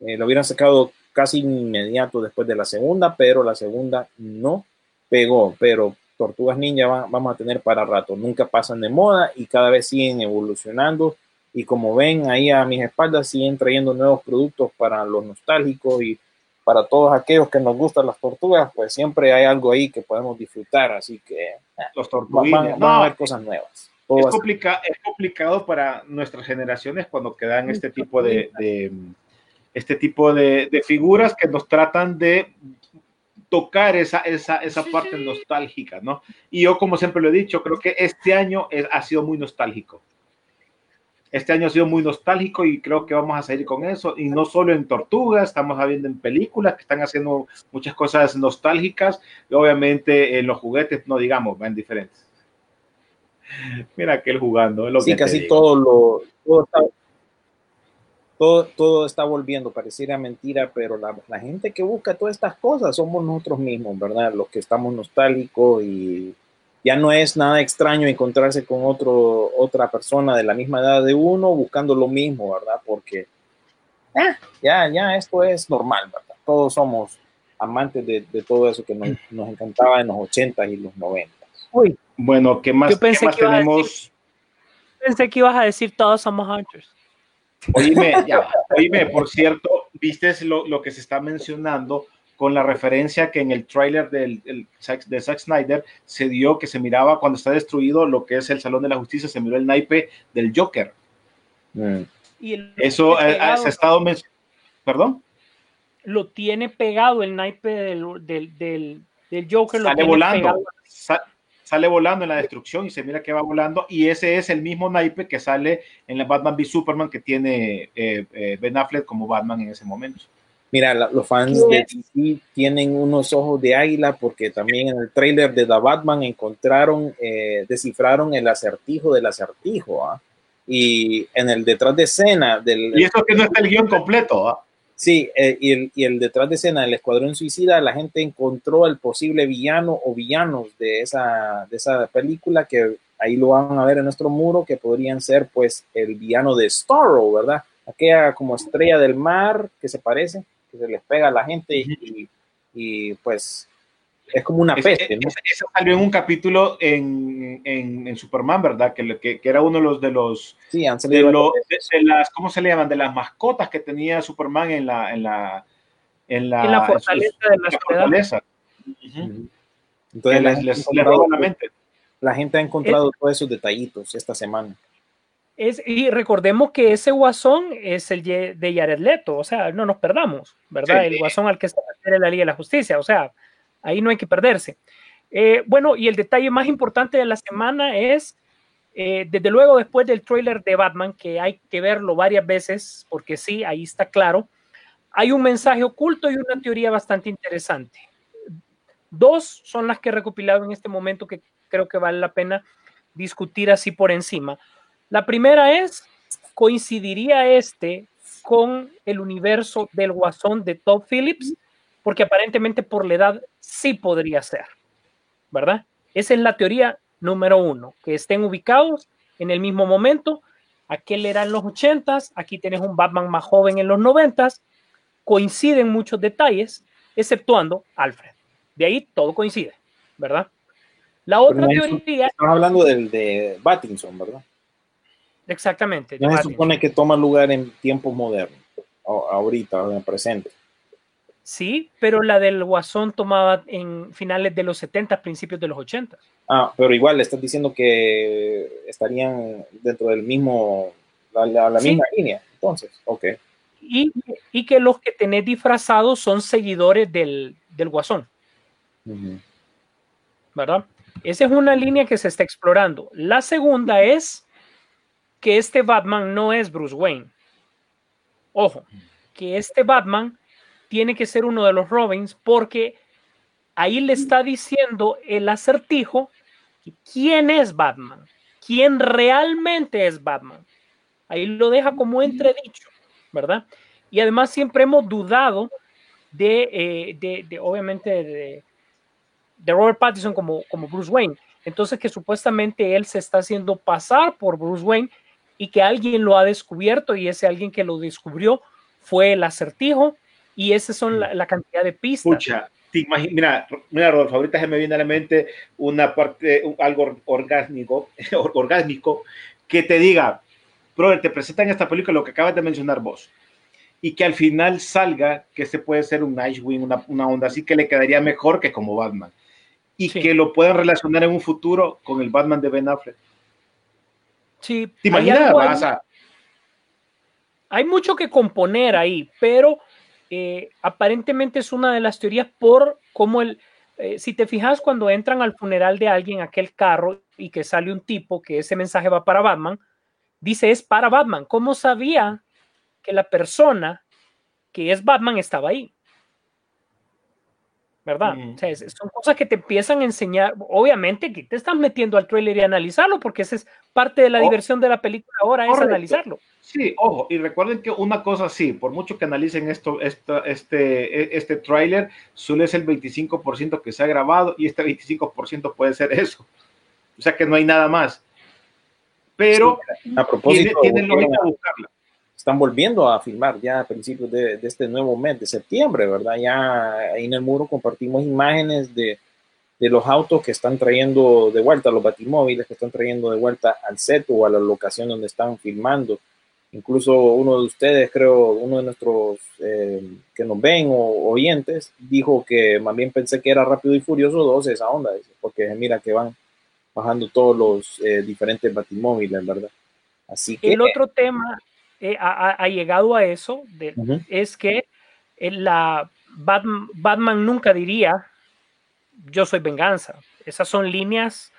eh, lo hubieran sacado casi inmediato después de la segunda, pero la segunda no pegó. Pero Tortugas Ninja va- vamos a tener para rato, nunca pasan de moda y cada vez siguen evolucionando Y como ven ahí a mis espaldas, siguen trayendo nuevos productos para los nostálgicos y para todos aquellos que nos gustan las tortugas, pues siempre hay algo ahí que podemos disfrutar. Así que eh, Los van, tortuguines. van- van No, a haber cosas nuevas. Es, complica- es complicado para nuestras generaciones cuando quedan este tipo de, de- este tipo de, de figuras que nos tratan de tocar esa, esa, esa parte nostálgica, ¿no? Y yo, como siempre lo he dicho, creo que este año es- ha sido muy nostálgico. Este año ha sido muy nostálgico y creo que vamos a seguir con eso. Y no solo en Tortugas, estamos viendo en películas que están haciendo muchas cosas nostálgicas. Y obviamente en los juguetes, no digamos, van diferentes. Mira aquel jugando. es lo Sí, que casi todo lo todo está, todo, todo está volviendo, pareciera mentira, pero la, la gente que busca todas estas cosas somos nosotros mismos, ¿verdad? Los que estamos nostálgicos y ya no es nada extraño encontrarse con otro, otra persona de la misma edad de uno buscando lo mismo, ¿verdad? Porque ah, ya, ya esto es normal, ¿verdad? Todos somos amantes de, de todo eso que nos, nos encantaba en los 80 y los 90. Uy, Bueno, ¿qué más, Yo pensé qué más que ibas a tenemos? pensé que ibas a decir todos somos Hunters. Oíme, ya. Oíme, por cierto, viste lo, lo que se está mencionando con la referencia que en el tráiler del, de Zack Snyder se dio que se miraba cuando está destruido lo que es el Salón de la Justicia, se miró el naipe del Joker. Mm. Y el- Eso eh, pegado, se ha estado mencionando. ¿Perdón? lo tiene pegado el naipe del, del, del, del Joker. Lo Sale tiene volando. Sa- sale volando en la destrucción y se mira que va volando. Y ese es el mismo naipe que sale en la Batman v Superman que tiene eh, eh, Ben Affleck como Batman en ese momento. Mira, la- los fans ¿Qué de? DC tienen unos ojos de águila porque también en el tráiler de The Batman encontraron, eh, descifraron el acertijo del acertijo. ¿ah? Y en el detrás de escena del... Y eso que no está el guion completo. ¿ah? Sí, eh, y, el, y el detrás de escena del Escuadrón Suicida, la gente encontró el posible villano o villanos de esa, de esa película que ahí lo van a ver en nuestro muro, que podrían ser pues el villano de Starro, ¿verdad? Aquella como estrella del mar que se parece, que se les pega a la gente y, y, pues es como una Es- peste, es- ¿no? Eso salió en un capítulo en, en, en Superman, ¿verdad? Que, que, que era uno de los de los Sí, han de, salido lo- varias de- las ¿cómo se le llaman? de las mascotas que tenía Superman en la en la en la, En la en sus- fortaleza de la la fortaleza. Entonces les, les- les la gente ha encontrado todos esos detallitos esta semana. Es, y recordemos que ese guasón es el de Jared Leto, o sea, no nos perdamos, ¿verdad? Sí. El guasón al que se refiere la Liga de la Justicia, o sea, ahí no hay que perderse. Eh, bueno, y el detalle más importante de la semana es, eh, desde luego después del tráiler de Batman, que hay que verlo varias veces, porque sí, ahí está claro, hay un mensaje oculto y una teoría bastante interesante. Dos son las que he recopilado en este momento que creo que vale la pena discutir así por encima. La primera es, ¿coincidiría este con el universo del guasón de Todd Phillips? Porque aparentemente por la edad sí podría ser, ¿verdad? Esa es la teoría número uno, que estén ubicados en el mismo momento. Aquel era en los ochentas, aquí tienes un Batman más joven en los noventas, coinciden muchos detalles, exceptuando Alfred. De ahí todo coincide, ¿verdad? La otra no teoría, Estamos hablando del de Battinson, ¿verdad? Exactamente, No se supone que toma lugar en tiempos modernos, ahorita, en el presente. Sí, pero la del Guasón tomaba en finales de los 70, principios de los 80. Ah, pero igual le estás diciendo que estarían dentro del mismo, la, la- la Sí. misma línea. Entonces, ok. Y, y que los que tenés disfrazados son seguidores del, del Guasón. ¿verdad? Esa es una línea que se está explorando. La segunda es que este Batman no es Bruce Wayne. Ojo, que este Batman tiene que ser uno de los Robins porque ahí le está diciendo el acertijo quién es Batman, quién realmente es Batman. Ahí lo deja como entredicho, ¿verdad? Y además siempre hemos dudado de, eh, de, obviamente, de, de Robert Pattinson como, como Bruce Wayne. Entonces que supuestamente él se está haciendo pasar por Bruce Wayne y que alguien lo ha descubierto y ese alguien que lo descubrió fue el acertijo y esas son la, la cantidad de pistas. Imagi- mira, mira, Rodolfo, ahorita se me viene a la mente una parte, algo orgánico, <laughs> or- orgánico, que te diga, brother, te presentan esta película, lo que acabas de mencionar vos, y que al final salga que este puede ser un Nightwing, una, una onda así que le quedaría mejor que como Batman, y Sí. que lo puedan relacionar en un futuro con el Batman de Ben Affleck. Sí, ¿Te hay imaginas? algo ahí- Vas a- hay mucho que componer ahí, pero eh, aparentemente es una de las teorías por cómo el, eh, si te fijas cuando entran al funeral de alguien, aquel carro, y que sale un tipo que ese mensaje va para Batman, dice es para Batman. ¿Cómo sabía que la persona que es Batman estaba ahí? ¿Verdad? Mm. O sea, es- son cosas que te empiezan a enseñar. Obviamente que te estás metiendo al trailer y analizarlo, porque esa es parte de la Oh. diversión de la película ahora, es analizarlo. Sí, ojo, y recuerden que una cosa sí, por mucho que analicen esto, esta- este, e- este tráiler, solo es el 25% que se ha grabado y este 25% puede ser eso. O sea que no hay nada más. Pero A propósito, tiene volvieron lógica a- buscarla. Están volviendo a filmar ya a principios de, de este nuevo mes de septiembre, ¿verdad? Ya ahí en el muro compartimos imágenes de, de los autos que están trayendo de vuelta, los batimóviles que están trayendo de vuelta al set o a la locación donde están filmando. Incluso uno de ustedes, creo, uno de nuestros eh, que nos ven o oyentes, dijo que más bien pensé que era Rápido y Furioso 2 esa onda, porque mira que van bajando todos los eh, diferentes batimóviles, ¿verdad? Así que... El otro tema eh, ha, llegado a eso, de- es que eh, la Batman, Batman nunca diría yo soy venganza. Esas son líneas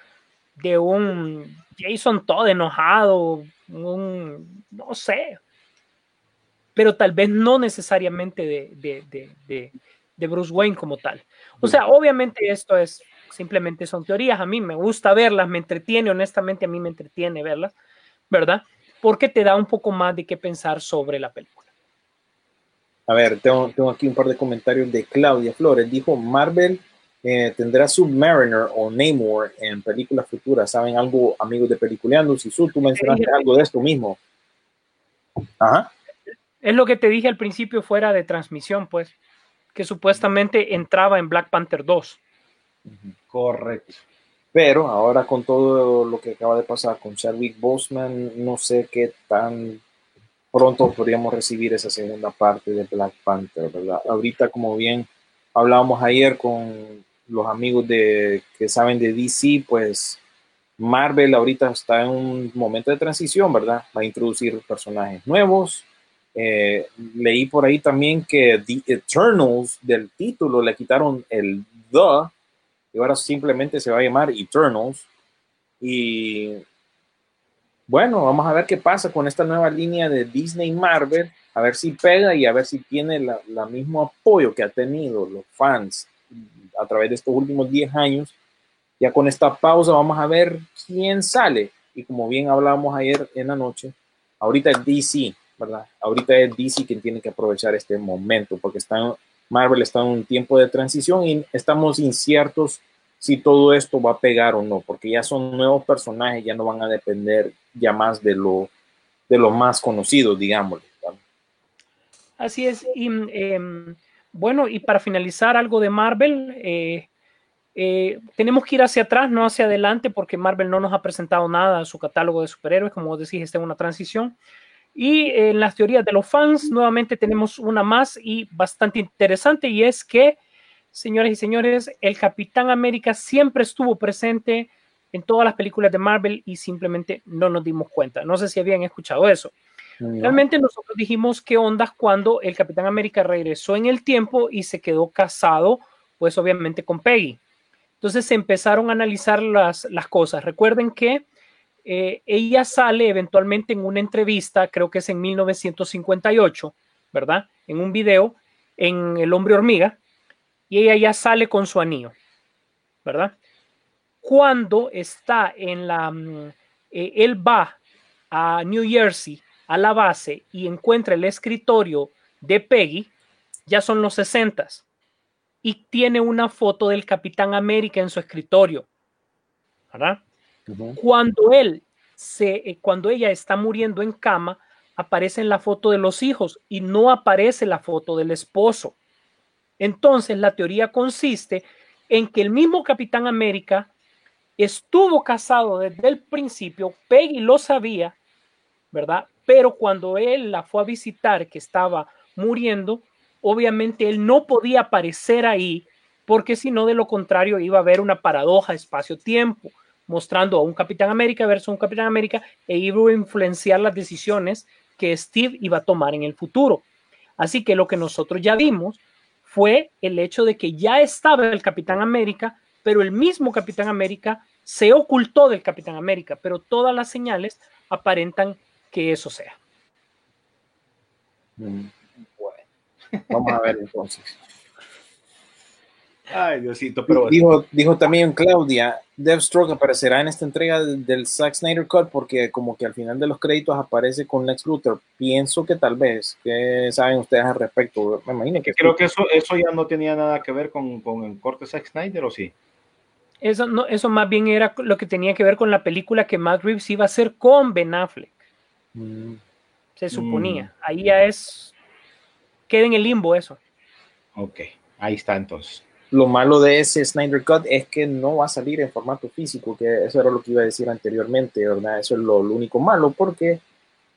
de un Jason todo enojado, un no sé, pero tal vez no necesariamente de, de, de, de, de Bruce Wayne como tal. O sea, obviamente esto es simplemente son teorías. A mí me gusta verlas, me entretiene, honestamente a mí me entretiene verlas, ¿verdad? Porque te da un poco más de qué pensar sobre la película. A ver, tengo, tengo aquí un par de comentarios de Claudia Flores. Dijo, Marvel eh, tendrá Submariner o Namor en películas futuras. ¿Saben algo, amigos de Peliculeando? Si tú mencionaste algo de esto mismo. Ajá. Es lo que te dije al principio fuera de transmisión, pues, que supuestamente entraba en Black Panther 2. Correcto. Pero ahora con todo lo que acaba de pasar con Chadwick Boseman, no sé qué tan pronto podríamos recibir esa segunda parte de Black Panther, ¿verdad? Ahorita, como bien hablábamos ayer con los amigos de que saben de DC, pues Marvel ahorita está en un momento de transición, ¿verdad? Va a introducir personajes nuevos. Eh, leí por ahí también que The Eternals del título le quitaron el The y ahora simplemente se va a llamar Eternals. Y bueno, vamos a ver qué pasa con esta nueva línea de Disney Marvel, a ver si pega y a ver si tiene la, mismo apoyo que ha tenido los fans a través de estos últimos 10 años. Ya con esta pausa vamos a ver quién sale. Y como bien hablábamos ayer en la noche, ahorita es DC, ¿verdad? Ahorita es DC quien tiene que aprovechar este momento porque está, Marvel está en un tiempo de transición y estamos inciertos si todo esto va a pegar o no, porque ya son nuevos personajes, ya no van a depender ya más de lo, de lo más conocido, digamos. Así es. Y eh, bueno, y para finalizar algo de Marvel, eh, eh, tenemos que ir hacia atrás, no hacia adelante, porque Marvel no nos ha presentado nada a su catálogo de superhéroes, como decís, está en una transición. Y en las teorías de los fans, nuevamente tenemos una más y bastante interesante, y es que, señores y señores, el Capitán América siempre estuvo presente en todas las películas de Marvel y simplemente no nos dimos cuenta. No sé si habían escuchado eso. No. Realmente nosotros dijimos qué ondas cuando el Capitán América regresó en el tiempo y se quedó casado, pues obviamente con Peggy. Entonces se empezaron a analizar las, las cosas. Recuerden que eh, ella sale eventualmente en una entrevista, creo que es en 1958, ¿verdad? En un video en El Hombre Hormiga, y ella ya sale con su anillo, ¿verdad? Cuando está en la... mm, eh, él va a New Jersey, a la base, y encuentra el escritorio de Peggy, ya son los 60 y tiene una foto del Capitán América en su escritorio, ¿verdad? Cuando él se, eh, cuando ella está muriendo en cama, aparece en la foto de los hijos y no aparece la foto del esposo. Entonces, la teoría consiste en que el mismo Capitán América estuvo casado desde el principio, Peggy lo sabía, ¿verdad? Pero cuando él la fue a visitar, que estaba muriendo, obviamente él no podía aparecer ahí porque si no, de lo contrario, iba a haber una paradoja espacio-tiempo, mostrando a un Capitán América versus un Capitán América e iba a influenciar las decisiones que Steve iba a tomar en el futuro. Así que lo que nosotros ya vimos fue el hecho de que ya estaba el Capitán América, pero el mismo Capitán América se ocultó del Capitán América, pero todas las señales aparentan que eso sea. Mm, Bueno, vamos a ver entonces. <laughs> Ay, Diosito, pero Dijo, dijo también Claudia, Deathstroke aparecerá en esta entrega del, Zack Snyder Cut porque como que al final de los créditos aparece con Lex Luthor. Pienso que tal vez, ¿qué saben ustedes al respecto? Me imagino que creo que eso, eso ya no tenía nada que ver con, con el corte Zack Snyder, ¿o sí? Eso, no, eso más bien era lo que tenía que ver con la película que Matt Reeves iba a hacer con Ben Affleck. Mm, Se suponía. Ahí ya es. Queda en el limbo eso. Ok, ahí está entonces. Lo malo de ese Snyder Cut es que no va a salir en formato físico, que eso era lo que iba a decir anteriormente, ¿verdad? Eso es lo, lo único malo porque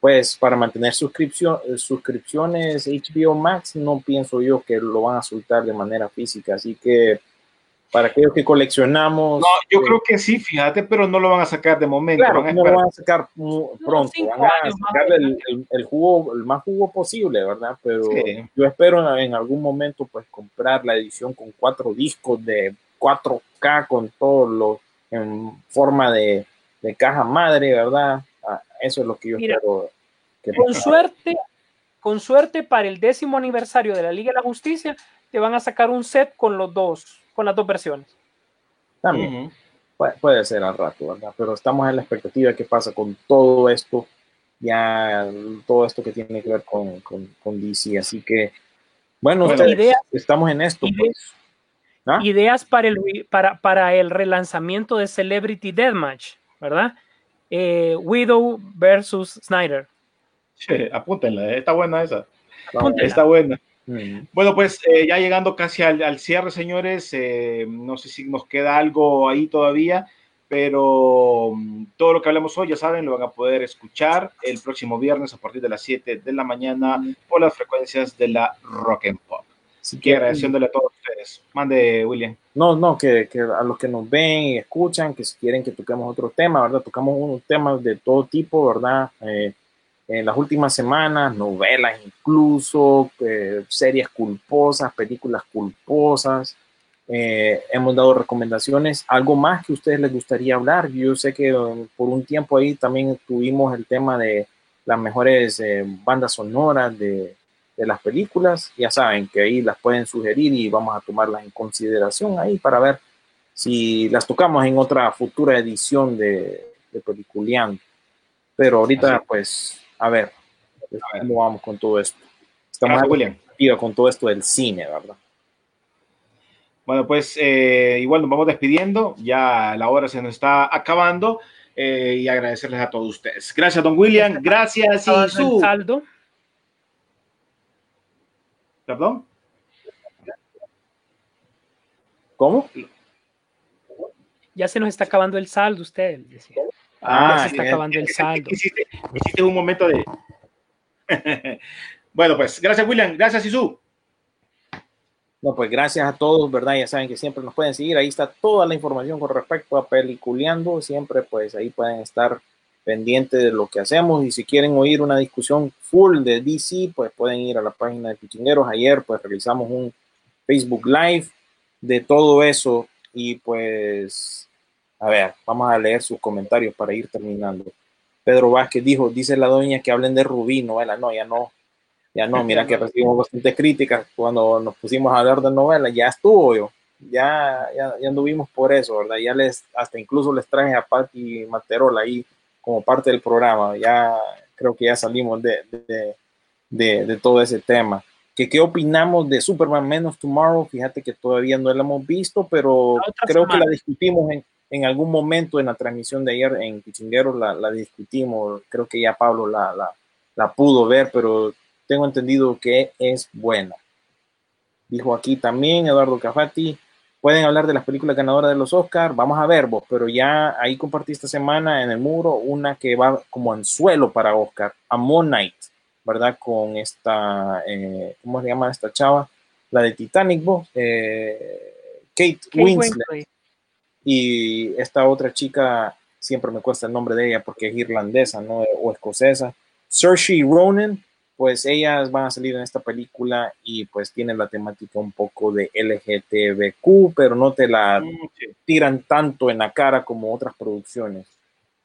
pues para mantener suscripción, suscripciones HBO Max no pienso yo que lo van a soltar de manera física, así que para aquellos que coleccionamos... No, yo eh, creo que sí, fíjate, pero no lo van a sacar de momento. Claro, van a no lo van a sacar pronto, cinco van a sacarle el, el- el jugo, el más jugo posible, ¿verdad? Pero Sí. yo espero en, en algún momento pues comprar la edición con cuatro discos de 4K con todo lo en forma de, de caja madre, ¿verdad? Ah, eso es lo que yo Mira, espero. Que Con suerte, con suerte para el décimo aniversario de la Liga de la Justicia, te van a sacar un set con los dos, con las dos versiones. También. Ujú. Puede, puede ser al rato, ¿verdad? Pero estamos en la expectativa de qué pasa con todo esto, ya todo esto que tiene que ver con, con, con DC. Así que, bueno, Bueno, ustedes, ideas- estamos en esto, ideas- pues. ¿Ah? Ideas para el, para, para el relanzamiento de Celebrity Deathmatch, ¿verdad? Eh, Widow versus Snyder. Sí, apúntenla, eh, está buena esa. Apúntenla. Está buena. Bueno, pues eh, ya llegando casi al, al cierre, señores, eh, no sé si nos queda algo ahí todavía, pero mm, todo lo que hablamos hoy, ya saben, lo van a poder escuchar el próximo viernes a partir de las 7 de la mañana por las frecuencias de la Rock and Pop. Así Que agradeciéndole a todos ustedes. Mande, William. No, no, que, que a los que nos ven y escuchan, que si quieren que toquemos otro tema, ¿verdad? Tocamos unos temas de todo tipo, ¿verdad? Eh, en las últimas semanas, novelas incluso, eh, series culposas, películas culposas. Eh, hemos dado recomendaciones. ¿Algo más que a ustedes les gustaría hablar? Yo sé que um, por un tiempo ahí también tuvimos el tema de las mejores eh, bandas sonoras de, de las películas. Ya saben que ahí las pueden sugerir y vamos a tomarlas en consideración ahí para ver si las tocamos en otra futura edición de, de Peliculeando. Pero ahorita, Así. pues, a ver, A ver. cómo vamos con todo esto. Estamos William. con todo esto del cine, ¿verdad? Bueno, pues eh, igual nos vamos despidiendo, ya la hora se nos está acabando eh, y agradecerles a todos ustedes. Gracias, don William, gracias, el Isu. saldo. Perdón. ¿Cómo? Ya se nos está acabando el saldo, usted decía. Ah, ya se está acabando el saldo. Hiciste, hiciste un momento de... <laughs> bueno, pues gracias, William, gracias, Isu. No, pues gracias a todos, ¿verdad? Ya saben que siempre nos pueden seguir. Ahí está toda la información con respecto a Peliculeando. Siempre, pues ahí pueden estar pendientes de lo que hacemos. Y si quieren oír una discusión full de DC, pues pueden ir a la página de Pichingueros. Ayer, pues realizamos un Facebook Live de todo eso. Y pues, a ver, vamos a leer sus comentarios para ir terminando. Pedro Vázquez dijo, dice la doña que hablen de Rubí, novela. No, ya no. Ya no, mira que <laughs> recibimos bastantes críticas cuando nos pusimos a hablar de novelas, ya estuvo yo, ya, ya, ya anduvimos por eso, ¿verdad? Ya les, hasta incluso les traje a Patti Materola ahí como parte del programa, ya creo que ya salimos de, de, de, de todo ese tema. ¿Qué, ¿Qué opinamos de Superman Menos Tomorrow? Fíjate que todavía no la hemos visto, pero creo que semana. la discutimos en, en algún momento en la transmisión de ayer en Pichingueros, la, la discutimos, creo que ya Pablo la, la, la pudo ver, pero tengo entendido que es buena. Dijo aquí también Eduardo Cafati, pueden hablar de las películas ganadoras de los Oscars, vamos a ver vos, pero ya ahí compartí esta semana en el muro una que va como anzuelo para Oscar, Amon Night, ¿verdad? Con esta, eh, ¿cómo se llama esta chava? La de Titanic, vos, eh, Kate, Kate Winslet. Winslet. Y esta otra chica, siempre me cuesta el nombre de ella porque es irlandesa, ¿no? O escocesa. Saoirse Ronan, pues ellas van a salir en esta película y pues tienen la temática un poco de LGTBQ, pero no te la tiran tanto en la cara como otras producciones.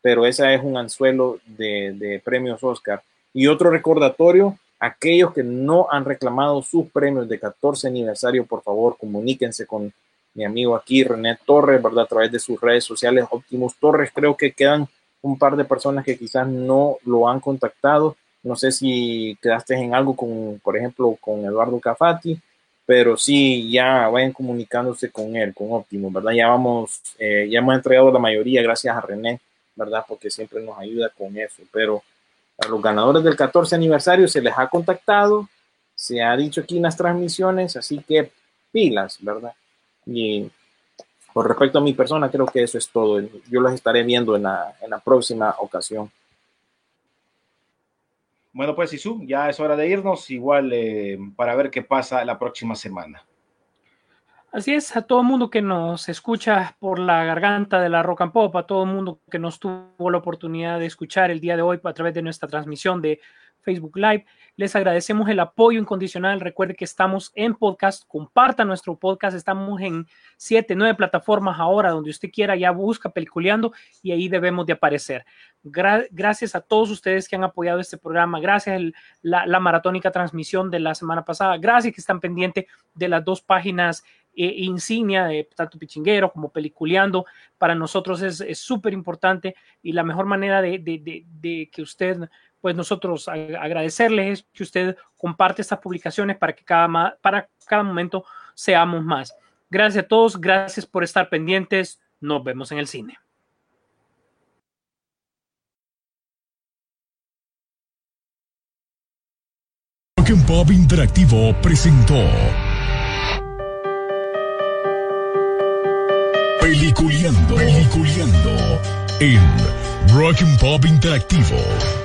Pero esa es un anzuelo de, de premios Oscar. Y otro recordatorio, aquellos que no han reclamado sus premios de 14 aniversario, por favor, comuníquense con mi amigo aquí, René Torres, ¿verdad? A través de sus redes sociales, Optimus Torres. Creo que quedan un par de personas que quizás no lo han contactado. No sé si quedaste en algo con, por ejemplo, con Eduardo Cafati, pero sí, ya vayan comunicándose con él, con Optimus, ¿verdad? Ya vamos, eh, ya hemos entregado la mayoría gracias a René, ¿verdad? Porque siempre nos ayuda con eso. Pero a los ganadores del 14 aniversario se les ha contactado, se ha dicho aquí en las transmisiones, así que pilas, ¿verdad? Y por respecto a mi persona, creo que eso es todo. Yo los estaré viendo en la, en la próxima ocasión. Bueno, pues Isu, ya es hora de irnos, igual eh, para ver qué pasa la próxima semana. Así es, a todo el mundo que nos escucha por la garganta de la rock and pop, a todo el mundo que nos tuvo la oportunidad de escuchar el día de hoy a través de nuestra transmisión de Facebook Live. Les agradecemos el apoyo incondicional. Recuerde que estamos en podcast. Comparta nuestro podcast. Estamos en siete, nueve plataformas ahora, donde usted quiera, ya busca Peliculeando y ahí debemos de aparecer. Gra gracias a todos ustedes que han apoyado este programa. Gracias a la, maratónica transmisión de la semana pasada. Gracias que están pendientes de las dos páginas eh, insignia de tanto Pichinguero como Peliculeando. Para nosotros es súper importante y la mejor manera de que usted pues nosotros agradecerles que usted comparte estas publicaciones para que cada, para cada momento seamos más. Gracias a todos, gracias por estar pendientes. Nos vemos en el cine. Pop Interactivo presentó Peliculeando, Peliculeando en Rock and Interactivo.